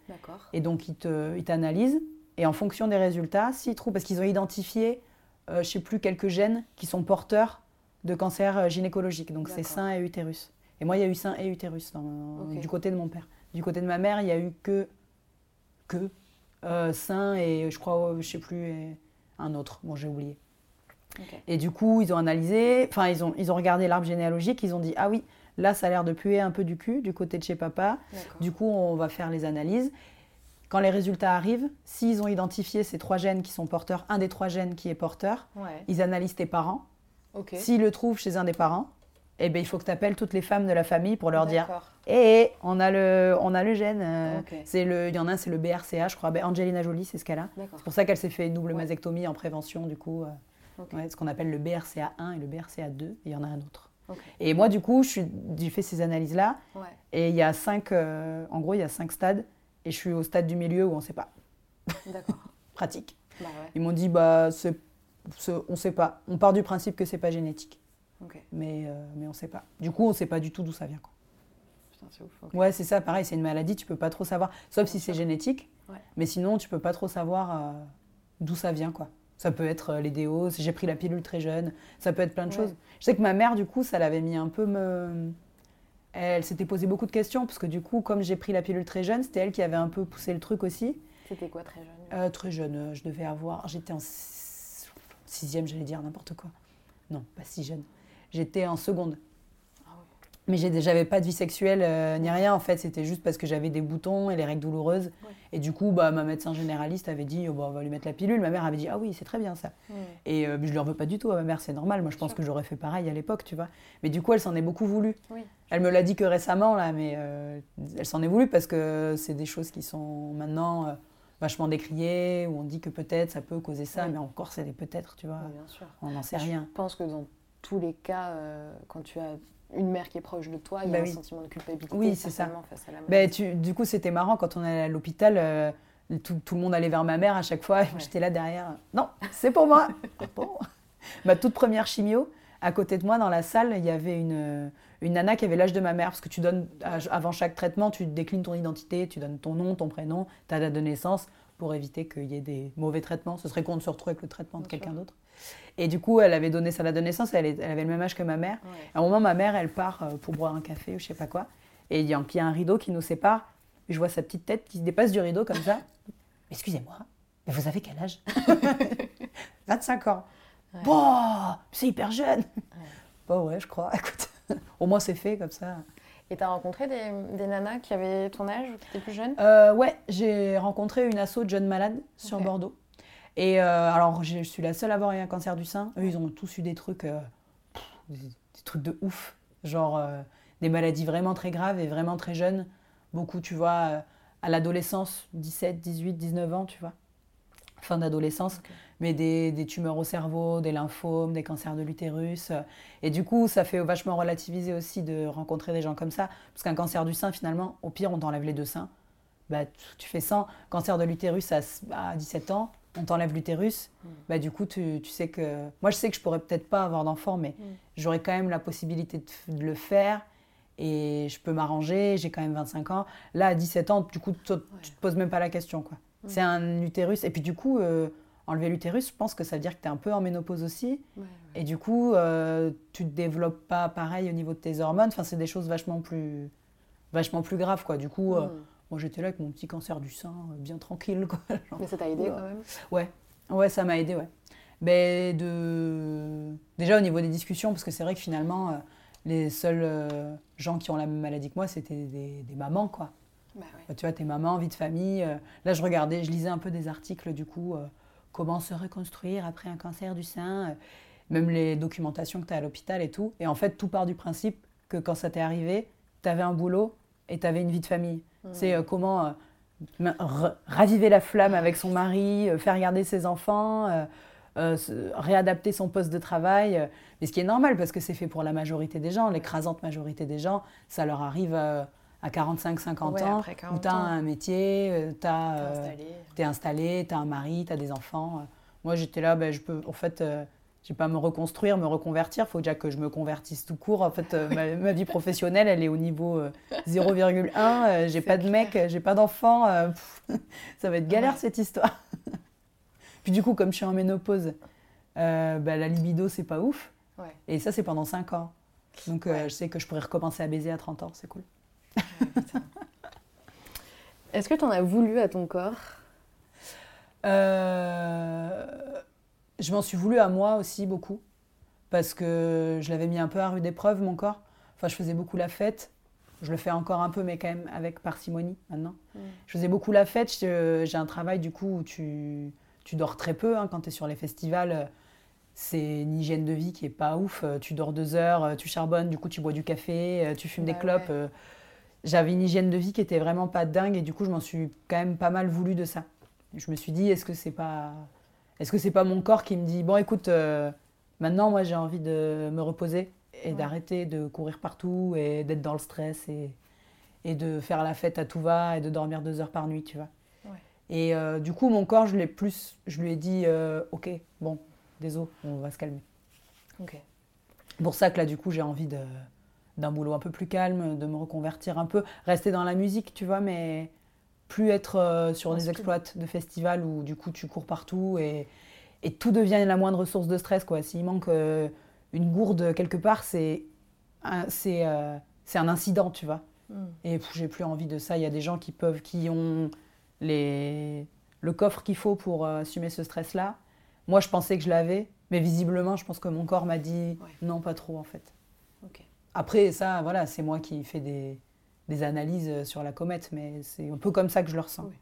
Et donc, ils te- ils t'analysent. Et en fonction des résultats, s'ils trouvent, parce qu'ils ont identifié, euh, je sais plus, quelques gènes qui sont porteurs de cancer euh, gynécologique. Donc, c'est sein et utérus. Et moi, il y a eu sein et utérus dans- du côté de mon père. Du côté de ma mère, il y a eu que, que euh, sein et je crois, euh, je sais plus, un autre. Bon, j'ai oublié. Et du coup, ils ont analysé, enfin, ils ont, ils ont regardé l'arbre généalogique, ils ont dit, ah oui, là, ça a l'air de puer un peu du cul, du côté de chez papa. Du coup, on va faire les analyses. Quand les résultats arrivent, s'ils ont identifié ces trois gènes qui sont porteurs, un des trois gènes qui est porteur, Ouais. ils analysent tes parents. Ok. S'ils le trouvent chez un des parents, eh ben, il faut que tu appelles toutes les femmes de la famille pour leur dire. Hé, on, a le, on a le gène. Ok. c'est le, il y en a un, c'est le BRCA, je crois. Ben, Angelina Jolie, c'est ce qu'elle a. C'est pour ça qu'elle s'est fait une double Ouais. mastectomie en prévention, du coup. euh, ouais, ce qu'on appelle le BRCA1 et le BRCA2. Et il y en a un autre. Et moi, du coup, j'ai fait ces analyses-là. Ouais. Et il y a cinq, euh, en gros, il y a cinq stades. Et je suis au stade du milieu où on ne sait pas. D'accord. [LAUGHS] Pratique. Bah ouais. Ils m'ont dit, bah, on ne sait pas. On part du principe que c'est pas génétique. Mais, euh, mais on ne sait pas. Du coup, on ne sait pas du tout d'où ça vient. quoi. Putain, c'est ouf. Ouais, c'est ça, pareil, c'est une maladie, tu peux pas trop savoir. Sauf si c'est génétique. Ouais. Mais sinon, tu peux pas trop savoir euh, d'où ça vient, quoi. Ça peut être euh, les déos, j'ai pris la pilule très jeune, ça peut être plein de Ouais. choses. Je sais que ma mère, du coup, ça l'avait mis un peu me... Elle s'était posé beaucoup de questions, parce que du coup, comme j'ai pris la pilule très jeune, c'était elle qui avait un peu poussé le truc aussi. C'était quoi très jeune? Euh, très jeune, euh, je devais avoir... J'étais en si- sixième, j'allais dire n'importe quoi. Non, pas si jeune. J'étais en seconde. Mais j'avais pas de vie sexuelle euh, ni rien en fait, c'était juste parce que j'avais des boutons et les règles douloureuses. Et du coup, bah, ma médecin généraliste avait dit oh, bah, on va lui mettre la pilule. Ma mère avait dit ah oui, c'est très bien ça. Et euh, je en veux pas du tout à ma mère, c'est normal. Moi, je pense que j'aurais fait pareil à l'époque, tu vois. Mais du coup, elle s'en est beaucoup voulu. Oui. Elle me l'a dit que récemment, là, mais euh, elle s'en est voulu parce que c'est des choses qui sont maintenant euh, vachement décriées, où on dit que peut-être ça peut causer ça, mais encore, c'est des peut-être, tu vois. Bien sûr. On n'en sait Je rien. pense que dans tous les cas, quand tu as une mère qui est proche de toi, il y a Bah un oui. sentiment de culpabilité Oui, c'est ça. face à la tu, du coup, c'était marrant quand on allait à l'hôpital. euh, tout, tout le monde allait vers ma mère à chaque fois. et J'étais là derrière. Non, c'est pour moi. [LAUGHS] Ah bon? Ma toute première chimio, à côté de moi dans la salle, il y avait une, une nana qui avait l'âge de ma mère. Parce que tu donnes, avant chaque traitement, tu déclines ton identité, tu donnes ton nom, ton prénom, ta date de naissance pour éviter qu'il y ait des mauvais traitements. Ce serait con de se retrouver avec le traitement de quelqu'un d'autre. Et du coup, elle avait donné sa date de naissance. Elle, elle avait le même âge que ma mère. Ouais. À un moment, ma mère, elle part euh, pour boire un café ou je sais pas quoi. Et il y, a un- il y a un rideau qui nous sépare. Je vois sa petite tête qui se dépasse du rideau comme ça. [LAUGHS] Excusez-moi, mais vous avez quel âge? [LAUGHS] 25 ans. Ouais. Bon, c'est hyper jeune. Bon, ouais, je crois. [LAUGHS] Écoute, au moins c'est fait comme ça. Et tu as rencontré des, des nanas qui avaient ton âge ou qui étaient plus jeunes? Euh, ouais, j'ai rencontré une asso de jeunes malades sur. Bordeaux. Et euh, alors, je suis la seule à avoir eu un cancer du sein. Eux, ils ont tous eu des trucs, euh, des, des trucs de ouf. Genre euh, des maladies vraiment très graves et vraiment très jeunes. Beaucoup, tu vois, à l'adolescence, 17, 18, 19 ans, tu vois. Fin d'adolescence. Mais des, des tumeurs au cerveau, des lymphomes, des cancers de l'utérus. Et du coup, ça fait vachement relativiser aussi de rencontrer des gens comme ça. Parce qu'un cancer du sein, finalement, au pire, on t'enlève les deux seins. Bah, tu- fais 100. Cancer de l'utérus à, à 17 ans, on t'enlève l'utérus. Mm. Bah, du coup, tu, tu sais que. Moi, je sais que je pourrais peut-être pas avoir d'enfant, mais Mm. j'aurais quand même la possibilité de, le faire. Et je peux m'arranger, j'ai quand même 25 ans. Là, à 17 ans, du coup, tu te poses même pas la question. quoi. Mm. C'est un utérus. Et puis, du coup, euh, enlever l'utérus, je pense que ça veut dire que tu es un peu en ménopause aussi. Ouais, Et du coup, euh, tu te développes pas pareil au niveau de tes hormones. Enfin, c'est des choses vachement plus, vachement plus graves, quoi. Du coup, euh. Moi, j'étais là avec mon petit cancer du sein, euh, bien tranquille, quoi. [LAUGHS] Genre, Mais ça t'a aidé quand même Ouais, ouais, ça m'a aidé, ouais. Ben, de... Déjà au niveau des discussions, parce que c'est vrai que finalement, euh, les seuls euh, gens qui ont la même maladie que moi, c'était des, des mamans, quoi. Bah ouais. Bah, tu vois, tes mamans, vie de famille. euh, là, je regardais, je lisais un peu des articles, du coup, comment se reconstruire après un cancer du sein, même les documentations que tu as à l'hôpital et tout. Et en fait, tout part du principe que quand ça t'est arrivé, tu avais un boulot et tu avais une vie de famille. C'est euh, comment euh, raviver la flamme avec son mari, euh, faire garder ses enfants, euh, réadapter son poste de travail. euh, mais ce qui est normal parce que c'est fait pour la majorité des gens, l'écrasante majorité des gens, ça leur arrive euh, à 45-50 Ouais, ans, où 40 tu as un métier, tu T'es as installé. installé, t'as un mari, t'as des enfants. Moi, j'étais là, ben, je peux, en fait, euh, j'ai pas à me reconstruire, me reconvertir. faut déjà que je me convertisse tout court. En fait, euh, ma, ma vie professionnelle, elle est au niveau euh, 0,1. euh, j'ai pas de mec, euh, j'ai pas d'enfant. euh, [LAUGHS] ça va être galère Ouais. cette histoire. [LAUGHS] Puis du coup, comme je suis en ménopause, euh, ben, la libido, c'est pas ouf. Ouais. Et ça, c'est pendant 5 ans. Donc, euh, Ouais. je sais que je pourrais recommencer à baiser à 30 ans, c'est cool. [LAUGHS] Est-ce que tu en as voulu à ton corps? Euh, je m'en suis voulu à moi aussi beaucoup parce que je l'avais mis un peu à rude épreuve mon corps. Enfin, je faisais beaucoup la fête. Je le fais encore un peu, mais quand même avec parcimonie maintenant. Mm. Je faisais beaucoup la fête. J'ai un travail du coup où tu, tu dors très peu hein, quand tu es sur les festivals. C'est une hygiène de vie qui est pas ouf. Euh, Tu dors deux heures, euh, tu charbonnes, du coup tu bois du café, euh, tu fumes des clopes. ouais. J'avais une hygiène de vie qui était vraiment pas dingue et du coup je m'en suis quand même pas mal voulu de ça. Je me suis dit est-ce que c'est pas est-ce que c'est pas mon corps qui me dit bon écoute euh, maintenant moi j'ai envie de me reposer et Ouais. d'arrêter de courir partout et d'être dans le stress et, et de faire la fête à tout va et de dormir deux heures par nuit tu vois. Ouais. Et euh, du coup mon corps je l'ai plus je lui ai dit euh, ok bon désolé on va se calmer. Ok. Pour ça que là, du coup, j'ai envie de- d'un boulot un peu plus calme, de me reconvertir un peu, rester dans la musique, tu vois, mais plus être euh, sur des exploits de festivals où du coup tu cours partout et, et tout devient la moindre source de stress, quoi. S'il manque euh, une gourde quelque part, c'est un, c'est, euh, c'est un incident, tu vois. Mm. Et pff, j'ai plus envie de ça. Il y a des gens qui peuvent, qui ont les, le coffre qu'il faut pour assumer ce stress-là. Moi, je pensais que je l'avais, mais visiblement, je pense que mon corps m'a dit Ouais. non, pas trop en fait. Après, ça, voilà, c'est moi qui fais des, des analyses sur la comète, mais c'est un peu comme ça que je le ressens. Oui.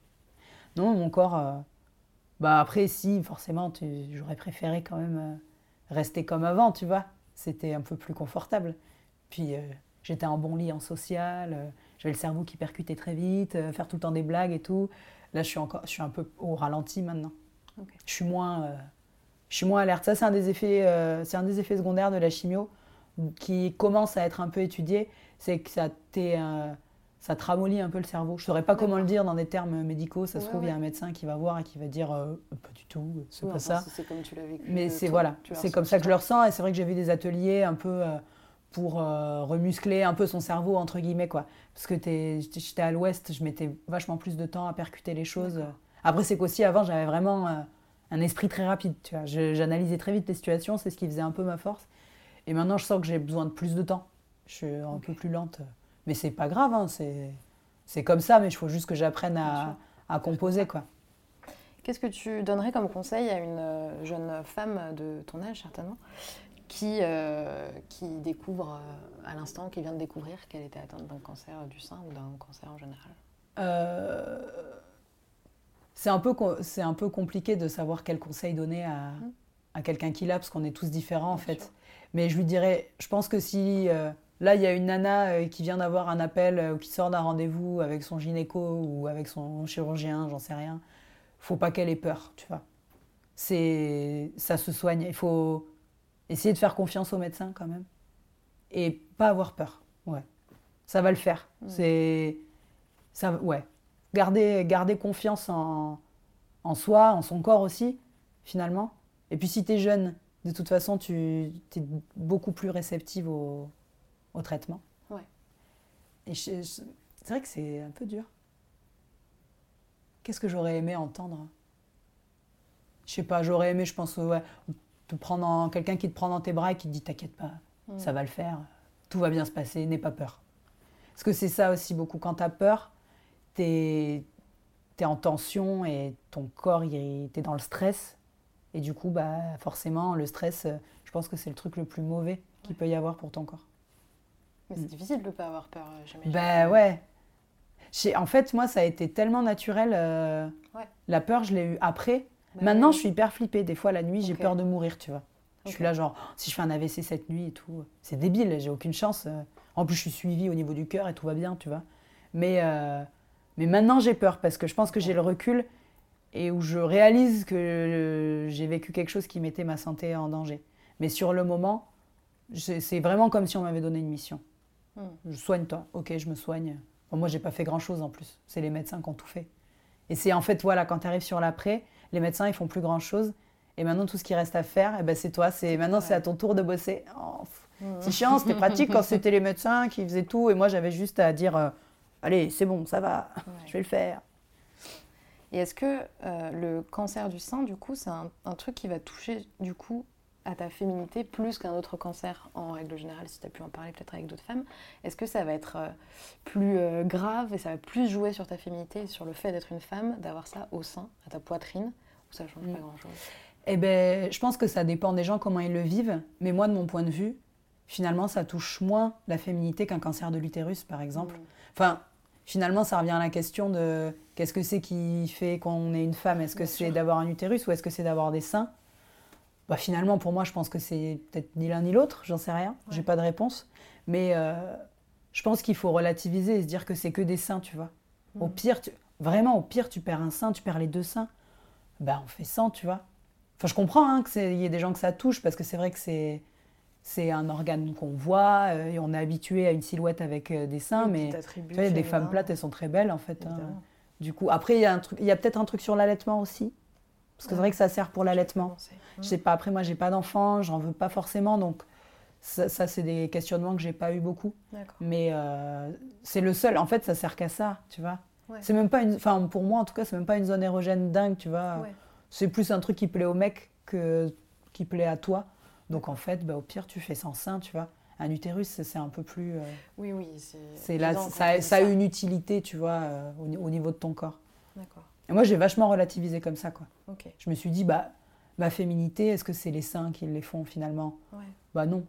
Non, mon corps. euh, bah après, si, forcément, j'aurais préféré quand même euh, rester comme avant, tu vois. C'était un peu plus confortable. Puis euh, j'étais en bon lit en social, euh, j'avais le cerveau qui percutait très vite, euh, faire tout le temps des blagues et tout. Là, je suis, encore, je suis un peu au ralenti maintenant. Je suis moins, euh, je suis moins alerte. Ça, c'est un des effets, euh, c'est un des effets secondaires de la chimio qui commence à être un peu étudié. C'est que ça t'est, euh, ça te ramollit un peu le cerveau. Je saurais pas comment le dire dans des termes médicaux. Ça se Ouais, trouve, il y a ouais. un médecin qui va voir et qui va dire euh, pas du tout, c'est Oui, pas enfin, ça. C'est comme tu l'as vécu. Mais euh, c'est voilà, c'est comme ça que je le ressens. Et c'est vrai que j'ai vu des ateliers un peu euh, pour euh, remuscler un peu son cerveau entre guillemets quoi. Parce que j'étais à l'Ouest, je mettais vachement plus de temps à percuter les choses. Après c'est qu'aussi avant j'avais vraiment un esprit très rapide. Tu vois, Je- j'analysais très vite les situations, c'est ce qui faisait un peu ma force. Et maintenant je sens que j'ai besoin de plus de temps. Je suis un peu plus lente, mais c'est pas grave. hein, c'est comme ça, mais il faut juste que j'apprenne à, composer quoi. Qu'est-ce que tu donnerais comme conseil à une euh, jeune femme de ton âge, certainement, qui, euh, qui découvre euh, à l'instant, qui vient de découvrir qu'elle était atteinte d'un cancer du sein ou d'un cancer en général? Euh, c'est un, peu un peu compliqué de savoir quel conseil donner à, Mhm. à quelqu'un qui l'a, parce qu'on est tous différents en fait. sûr. Mais je lui dirais, je pense que si euh, là il y a une nana euh, qui vient d'avoir un appel euh, ou qui sort d'un rendez-vous avec son gynéco ou avec son chirurgien, j'en sais rien, faut pas qu'elle ait peur, tu vois. C'est, ça se soigne. Il faut essayer de faire confiance au médecin quand même et pas avoir peur. Ouais, ça va le faire. Mhm. C'est ça, ouais. Garder, garder confiance en, en soi, en son corps aussi, finalement. Et puis si tu es jeune, de toute façon, tu es beaucoup plus réceptive au, au traitement. Ouais. Et c'est vrai que c'est un peu dur. Qu'est-ce que j'aurais aimé entendre? Je sais pas, j'aurais aimé, je pense, ouais, te prendre en- quelqu'un qui te prend dans tes bras et qui te dit T'inquiète pas, Mm. ça va le faire, tout va bien se passer, n'aie pas peur. Parce que c'est ça aussi beaucoup, quand tu as peur, tu es, en tension et ton corps, tu es dans le stress. Et du coup, bah, forcément, le stress, je pense que c'est le truc le plus mauvais qu'il peut y avoir pour ton corps. Mais c'est Mm. difficile de ne pas avoir peur, euh, j'imagine. Bah ouais. En fait, moi, ça a été tellement naturel. euh, Ouais. La peur, je l'ai eu après. Bah Maintenant, oui. je suis hyper flippée. Des fois, la nuit, j'ai peur de mourir, tu vois. Je suis là, genre, oh, si je fais un AVC cette nuit et tout, c'est débile, j'ai aucune chance. euh. En plus, je suis suivie au niveau du cœur et tout va bien, tu vois. Mais, euh, mais maintenant, j'ai peur parce que je pense que j'ai le recul et où je réalise que j'ai vécu quelque chose qui mettait ma santé en danger. Mais sur le moment, c'est vraiment comme si on m'avait donné une mission. Mm. Je soigne-toi, ok, je me soigne. Bon, moi, j'ai pas fait grand-chose en plus. C'est les médecins qui ont tout fait. Et c'est en fait, voilà, quand tu arrives sur l'après, les médecins, ils font plus grand-chose. Et maintenant, tout ce qui reste à faire, eh ben, c'est toi. C'est Maintenant, c'est à ton tour de bosser. Oh, pff, Mm. c'est chiant, c'était pratique quand [LAUGHS] c'était les médecins qui faisaient tout. Et moi, j'avais juste à dire euh, Allez, c'est bon, ça va, Ouais. je vais le faire. Et est-ce que euh, le cancer du sein, du coup, c'est un, un truc qui va toucher, du coup, à ta féminité plus qu'un autre cancer en règle générale, si tu as pu en parler peut-être avec d'autres femmes Est-ce que ça va être euh, plus euh, grave et ça va plus jouer sur ta féminité sur le fait d'être une femme, d'avoir ça au sein, à ta poitrine, ou ça change pas grand-chose? Eh ben, je pense que ça dépend des gens comment ils le vivent. Mais moi, de mon point de vue, finalement, ça touche moins la féminité qu'un cancer de l'utérus, par exemple. Mm. Enfin, finalement, ça revient à la question de qu'est-ce que c'est qui fait qu'on est une femme? Est-ce que c'est d'avoir un utérus ou est-ce que c'est d'avoir des seins? Bah, Finalement, pour moi, je pense que c'est peut-être ni l'un ni l'autre, j'en sais rien, j'ai pas de réponse. Mais euh, je pense qu'il faut relativiser et se dire que c'est que des seins, tu vois. Au Mm. pire, tu- vraiment, au pire, tu perds un sein, tu perds les deux seins. Bah, on fait 100, tu vois. Enfin, je comprends hein, qu'il y ait des gens que ça touche parce que c'est vrai que c'est. C'est un organe qu'on voit euh, et on est habitué à une silhouette avec euh, des seins, Oui, mais tu vois, des femmes plates, elles sont très belles en fait. hein. Du coup, après, il y a, un truc- il y a peut-être un truc sur l'allaitement aussi. Parce que c'est vrai que ça sert pour l'allaitement. Je sais pas, après, moi, j'ai pas d'enfant, j'en veux pas forcément, donc ça, ça, c'est des questionnements que j'ai pas eu beaucoup. Mais euh, c'est le seul, en fait, ça sert qu'à ça, tu vois. Ouais. C'est même pas une. Enfin, pour moi, en tout cas, c'est même pas une zone érogène dingue, tu vois. Ouais. C'est plus un truc qui plaît au mec que qui plaît à toi. Donc, en fait, bah, au pire, tu fais sans sein, tu vois. Un utérus, c'est un peu plus. euh, Oui, oui, c'est. c'est là, ça, a une utilité, tu vois, euh, au niveau de ton corps. D'accord. Et moi, j'ai vachement relativisé comme ça, quoi. Ok. Je me suis dit, bah, ma féminité, est-ce que c'est les seins qui les font finalement? Ouais. Bah non.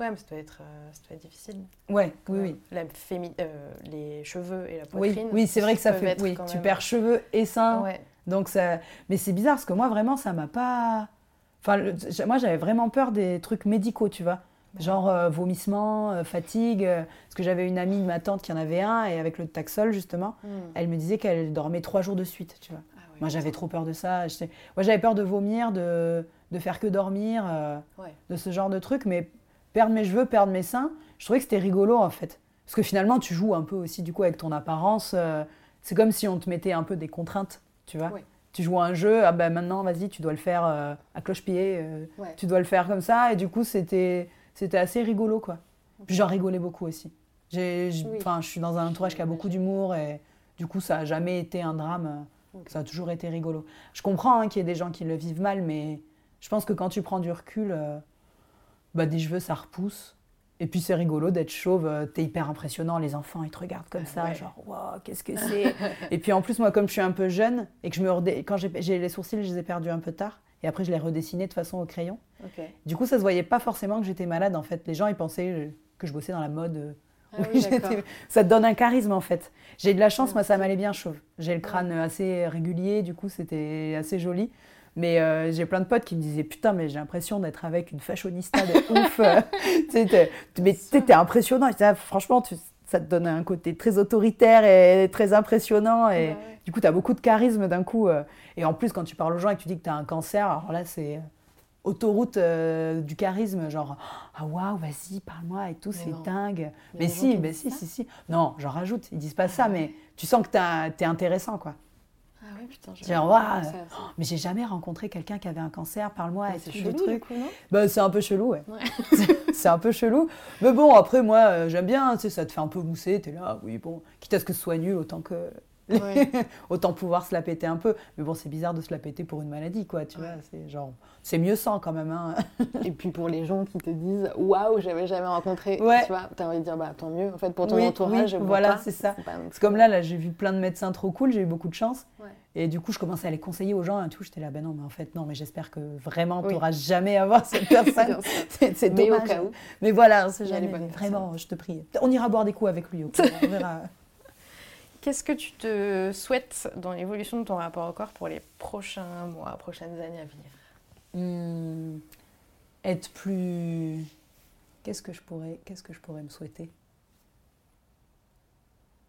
Ouais, mais ça doit être, euh, ça doit être difficile. Ouais, oui, oui. La fémi- euh, les cheveux et la Oui, poitrine. oui c'est vrai que ça fait. Oui, tu même- perds cheveux et seins. Ouais. Donc ça. Mais c'est bizarre parce que moi, vraiment, ça m'a pas. Enfin, le- moi, j'avais vraiment peur des trucs médicaux, tu vois. Genre euh, vomissement, euh, fatigue. euh, parce que j'avais une amie de ma tante qui en avait un et avec le Taxol, justement, Hmm. elle me disait qu'elle dormait trois jours de suite, tu vois. Ah. Moi, j'avais trop peur de ça. J'étais- Moi, j'avais peur de vomir, de, de faire que dormir, Ouais. de ce genre de trucs. Mais perdre mes cheveux, perdre mes seins, je trouvais que c'était rigolo, en fait. Parce que finalement, tu joues un peu aussi, du coup, avec ton apparence. c'est comme si on te mettait un peu des contraintes, tu vois. Tu joues à un jeu, ah ben maintenant, vas-y, tu dois le faire euh, à cloche-pied, euh, Ouais. tu dois le faire comme ça. Et du coup, c'était c'était assez rigolo, quoi. Puis j'en rigolais beaucoup aussi. J'ai- Oui. Je suis dans un entourage qui a beaucoup d'humour et du coup, ça n'a jamais été un drame. Ça a toujours été rigolo. Je comprends hein, qu'il y ait des gens qui le vivent mal, mais je pense que quand tu prends du recul, euh, bah, des cheveux, ça repousse. Et puis c'est rigolo d'être chauve, euh, t'es hyper impressionnant, les enfants ils te regardent comme ça, Ouais. genre waouh, qu'est-ce que [LAUGHS] c'est? Et puis en plus, moi, comme je suis un peu jeune et que je me redé- quand j'ai j'ai les sourcils, je les ai perdus un peu tard, et après je les redessinais de façon au crayon. Du coup, ça se voyait pas forcément que j'étais malade en fait. Les gens ils pensaient euh, que je bossais dans la mode. euh, Ah oui, [LAUGHS] ça te donne un charisme en fait. J'ai eu de la chance, Ah, moi ça m'allait bien chauve. J'ai le crâne assez régulier, du coup c'était assez joli. Mais euh, j'ai plein de potes qui me disaient putain mais j'ai l'impression d'être avec une fashionista de ouf. [LAUGHS] [LAUGHS] euh. Mais t'es impressionnant. Ah, franchement, tu- ça te donne un côté très autoritaire et très impressionnant. Et Ouais, du coup, tu as beaucoup de charisme d'un coup. euh. Et en plus, quand tu parles aux gens et que tu dis que tu as un cancer, alors là, c'est autoroute euh, du charisme, genre ah waouh, vas-y, parle-moi et tout, Mais c'est dingue. Mais gens si, mais si, ça si, si. Non, j'en rajoute, ils disent pas ça, Ah mais tu sens que tu es intéressant, quoi. Ah ouais, putain. Genre, waouh. Mais j'ai jamais rencontré quelqu'un qui avait un cancer, parle-moi Mais et C'est tout, coup, non Bah, c'est un peu chelou, ouais. Ouais. [LAUGHS] c'est un peu chelou. Mais bon, après, moi, euh, j'aime bien, tu sais, ça te fait un peu mousser, t'es là, oui, bon, quitte à ce que ce soit nul, autant que. Ouais. [LAUGHS] autant pouvoir se la péter un peu. Mais bon, c'est bizarre de se la péter pour une maladie, quoi, tu Ouais. vois. C'est genre. C'est mieux sans quand même, hein. [LAUGHS] Et puis pour les gens qui te disent waouh, j'avais jamais rencontré, Ouais. tu vois, t'as envie de dire bah tant mieux. En fait, pour ton Oui, entourage, oui, voilà, c'est ça. C'est comme là, là, j'ai vu plein de médecins trop cool, j'ai eu beaucoup de chance. Et du coup, je commençais à les conseiller aux gens et tout. J'étais là, ben non, mais en fait, non, mais j'espère que vraiment, tu Oui. n'auras jamais à voir cette [LAUGHS] personne. C'est Mais au dommage. cas où. Mais voilà, on sait jamais. Vraiment, je te prie. On ira boire des coups avec lui. au on verra. Qu'est-ce que tu te souhaites dans l'évolution de ton rapport au corps pour les prochains mois, prochaines années à venir Hmm, être plus. Qu'est-ce que je pourrais, qu'est-ce que je pourrais me souhaiter?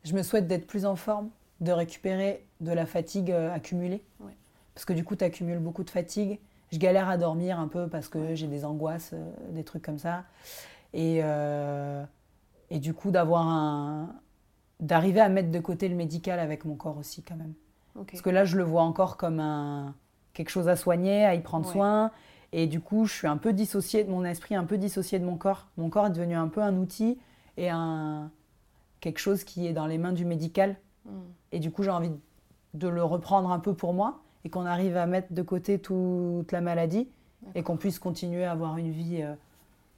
Je me souhaite d'être plus en forme, de récupérer de la fatigue euh, accumulée. Ouais. Parce que du coup, tu accumules beaucoup de fatigue. Je galère à dormir un peu parce que j'ai des angoisses, euh, des trucs comme ça. Et, euh, et du coup, d'avoir un. D'arriver à mettre de côté le médical avec mon corps aussi, quand même. Parce que là, je le vois encore comme un, quelque chose à soigner, à y prendre Ouais. soin. Et du coup, je suis un peu dissociée de mon esprit, un peu dissociée de mon corps. Mon corps est devenu un peu un outil et un, quelque chose qui est dans les mains du médical. Hmm. Et du coup, j'ai envie de le reprendre un peu pour moi et qu'on arrive à mettre de côté toute la maladie et qu'on puisse continuer à avoir une vie euh,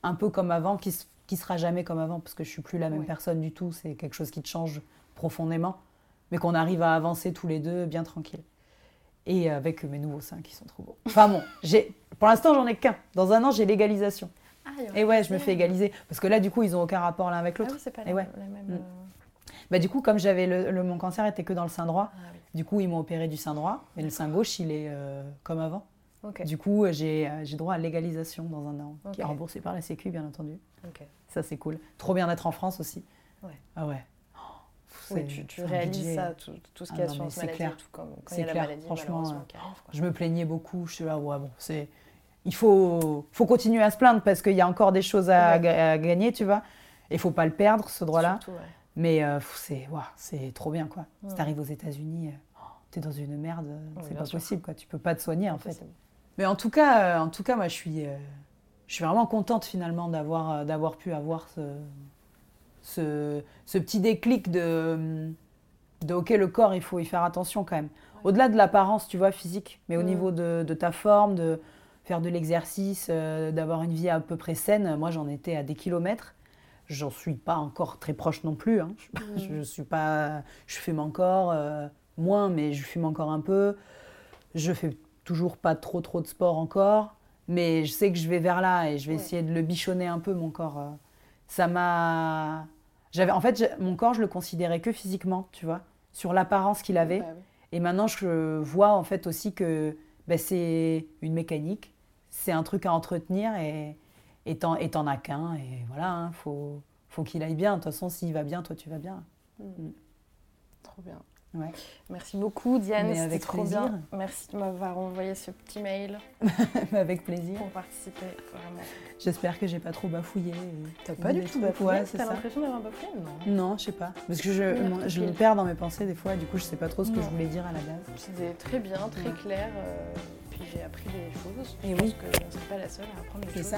un peu comme avant, qui, s- qui sera jamais comme avant, parce que je suis plus la même Ouais. personne du tout. C'est quelque chose qui te change profondément, mais qu'on arrive à avancer tous les deux bien tranquille. Et avec mes nouveaux seins qui sont trop beaux. Enfin bon, pour l'instant, j'en ai qu'un. Dans un an, j'ai l'égalisation. Ah, Et ouais, je me fais égaliser. Parce que là, du coup, ils ont aucun rapport l'un avec Ah l'autre. oui, c'est pas Et ouais. la même. Mm. euh, Bah, du coup, comme j'avais le, le- mon cancer était que dans le sein droit, Ah oui. du coup, ils m'ont opéré du sein droit, mais le sein gauche, il est euh, comme avant. Du coup, euh, j'ai droit à l'égalisation dans un an, qui est Ok. remboursée par la Sécu, bien entendu. Ça, c'est cool. Trop bien d'être en France aussi. Ouais. Ah ouais. Oh, Oui, tu, tu réalises budget. ça, tout, tout ce Ah qu'il y a sur maladie, clair. tout comme quand il C'est y a la clair, maladie, franchement, euh, arrive. Je me plaignais beaucoup. Je suis là, ouais, bon, c'est. Il faut, faut continuer à se plaindre parce qu'il y a encore des choses à, Ouais. à gagner, tu vois. Et il faut pas le perdre, ce droit-là. Ouais. Mais euh, c'est c'est trop bien, quoi. Si Ouais. t'arrives aux États-Unis, tu es dans une merde, euh, c'est pas sûr. possible, quoi. Tu peux pas te soigner, en fait. Mais en tout cas, euh, en tout cas moi, je suis, euh, je suis vraiment contente, finalement, d'avoir euh, d'avoir pu avoir ce, ce, ce petit déclic de, de OK, le corps, il faut y faire attention, quand même. Au-delà de l'apparence, tu vois, physique, mais au niveau de, de ta forme, de faire de l'exercice, euh, d'avoir une vie à peu près saine, moi, j'en étais à des kilomètres. J'en suis pas encore très proche non plus. hein. Je, je suis pas, je fume encore euh, moins, mais je fume encore un peu. Je fais toujours pas trop trop de sport encore. Mais je sais que je vais vers là et je vais essayer de le bichonner un peu, mon corps. euh. Ça m'a. J'avais, en fait, mon corps, je le considérais que physiquement, tu vois, sur l'apparence qu'il avait. Bah oui. Et maintenant, je vois en fait aussi que ben, c'est une mécanique, c'est un truc à entretenir et et t'en et t'en as qu'un. Et voilà, hein, faut, faut qu'il aille bien. De toute façon, s'il va bien, toi, tu vas bien. Trop bien. Ouais. Merci beaucoup Diane, c'était trop plaisir. bien. Merci de m'avoir envoyé ce petit mail [LAUGHS] Avec plaisir. pour participer. Vraiment. J'espère que j'ai pas trop bafouillé. T'as pas du tout bafouillé Ouais, c'est T'as l'impression d'avoir bafouillé Non? Non, je sais pas. Parce que je, moi, je me perds dans mes pensées des fois, du coup, je sais pas trop ce que Non. je voulais dire à la base. C'était très bien, très Ouais. clair. euh, puis j'ai appris des choses. Et je oui. pense que je ne serai pas la seule à apprendre des C'est choses. ça.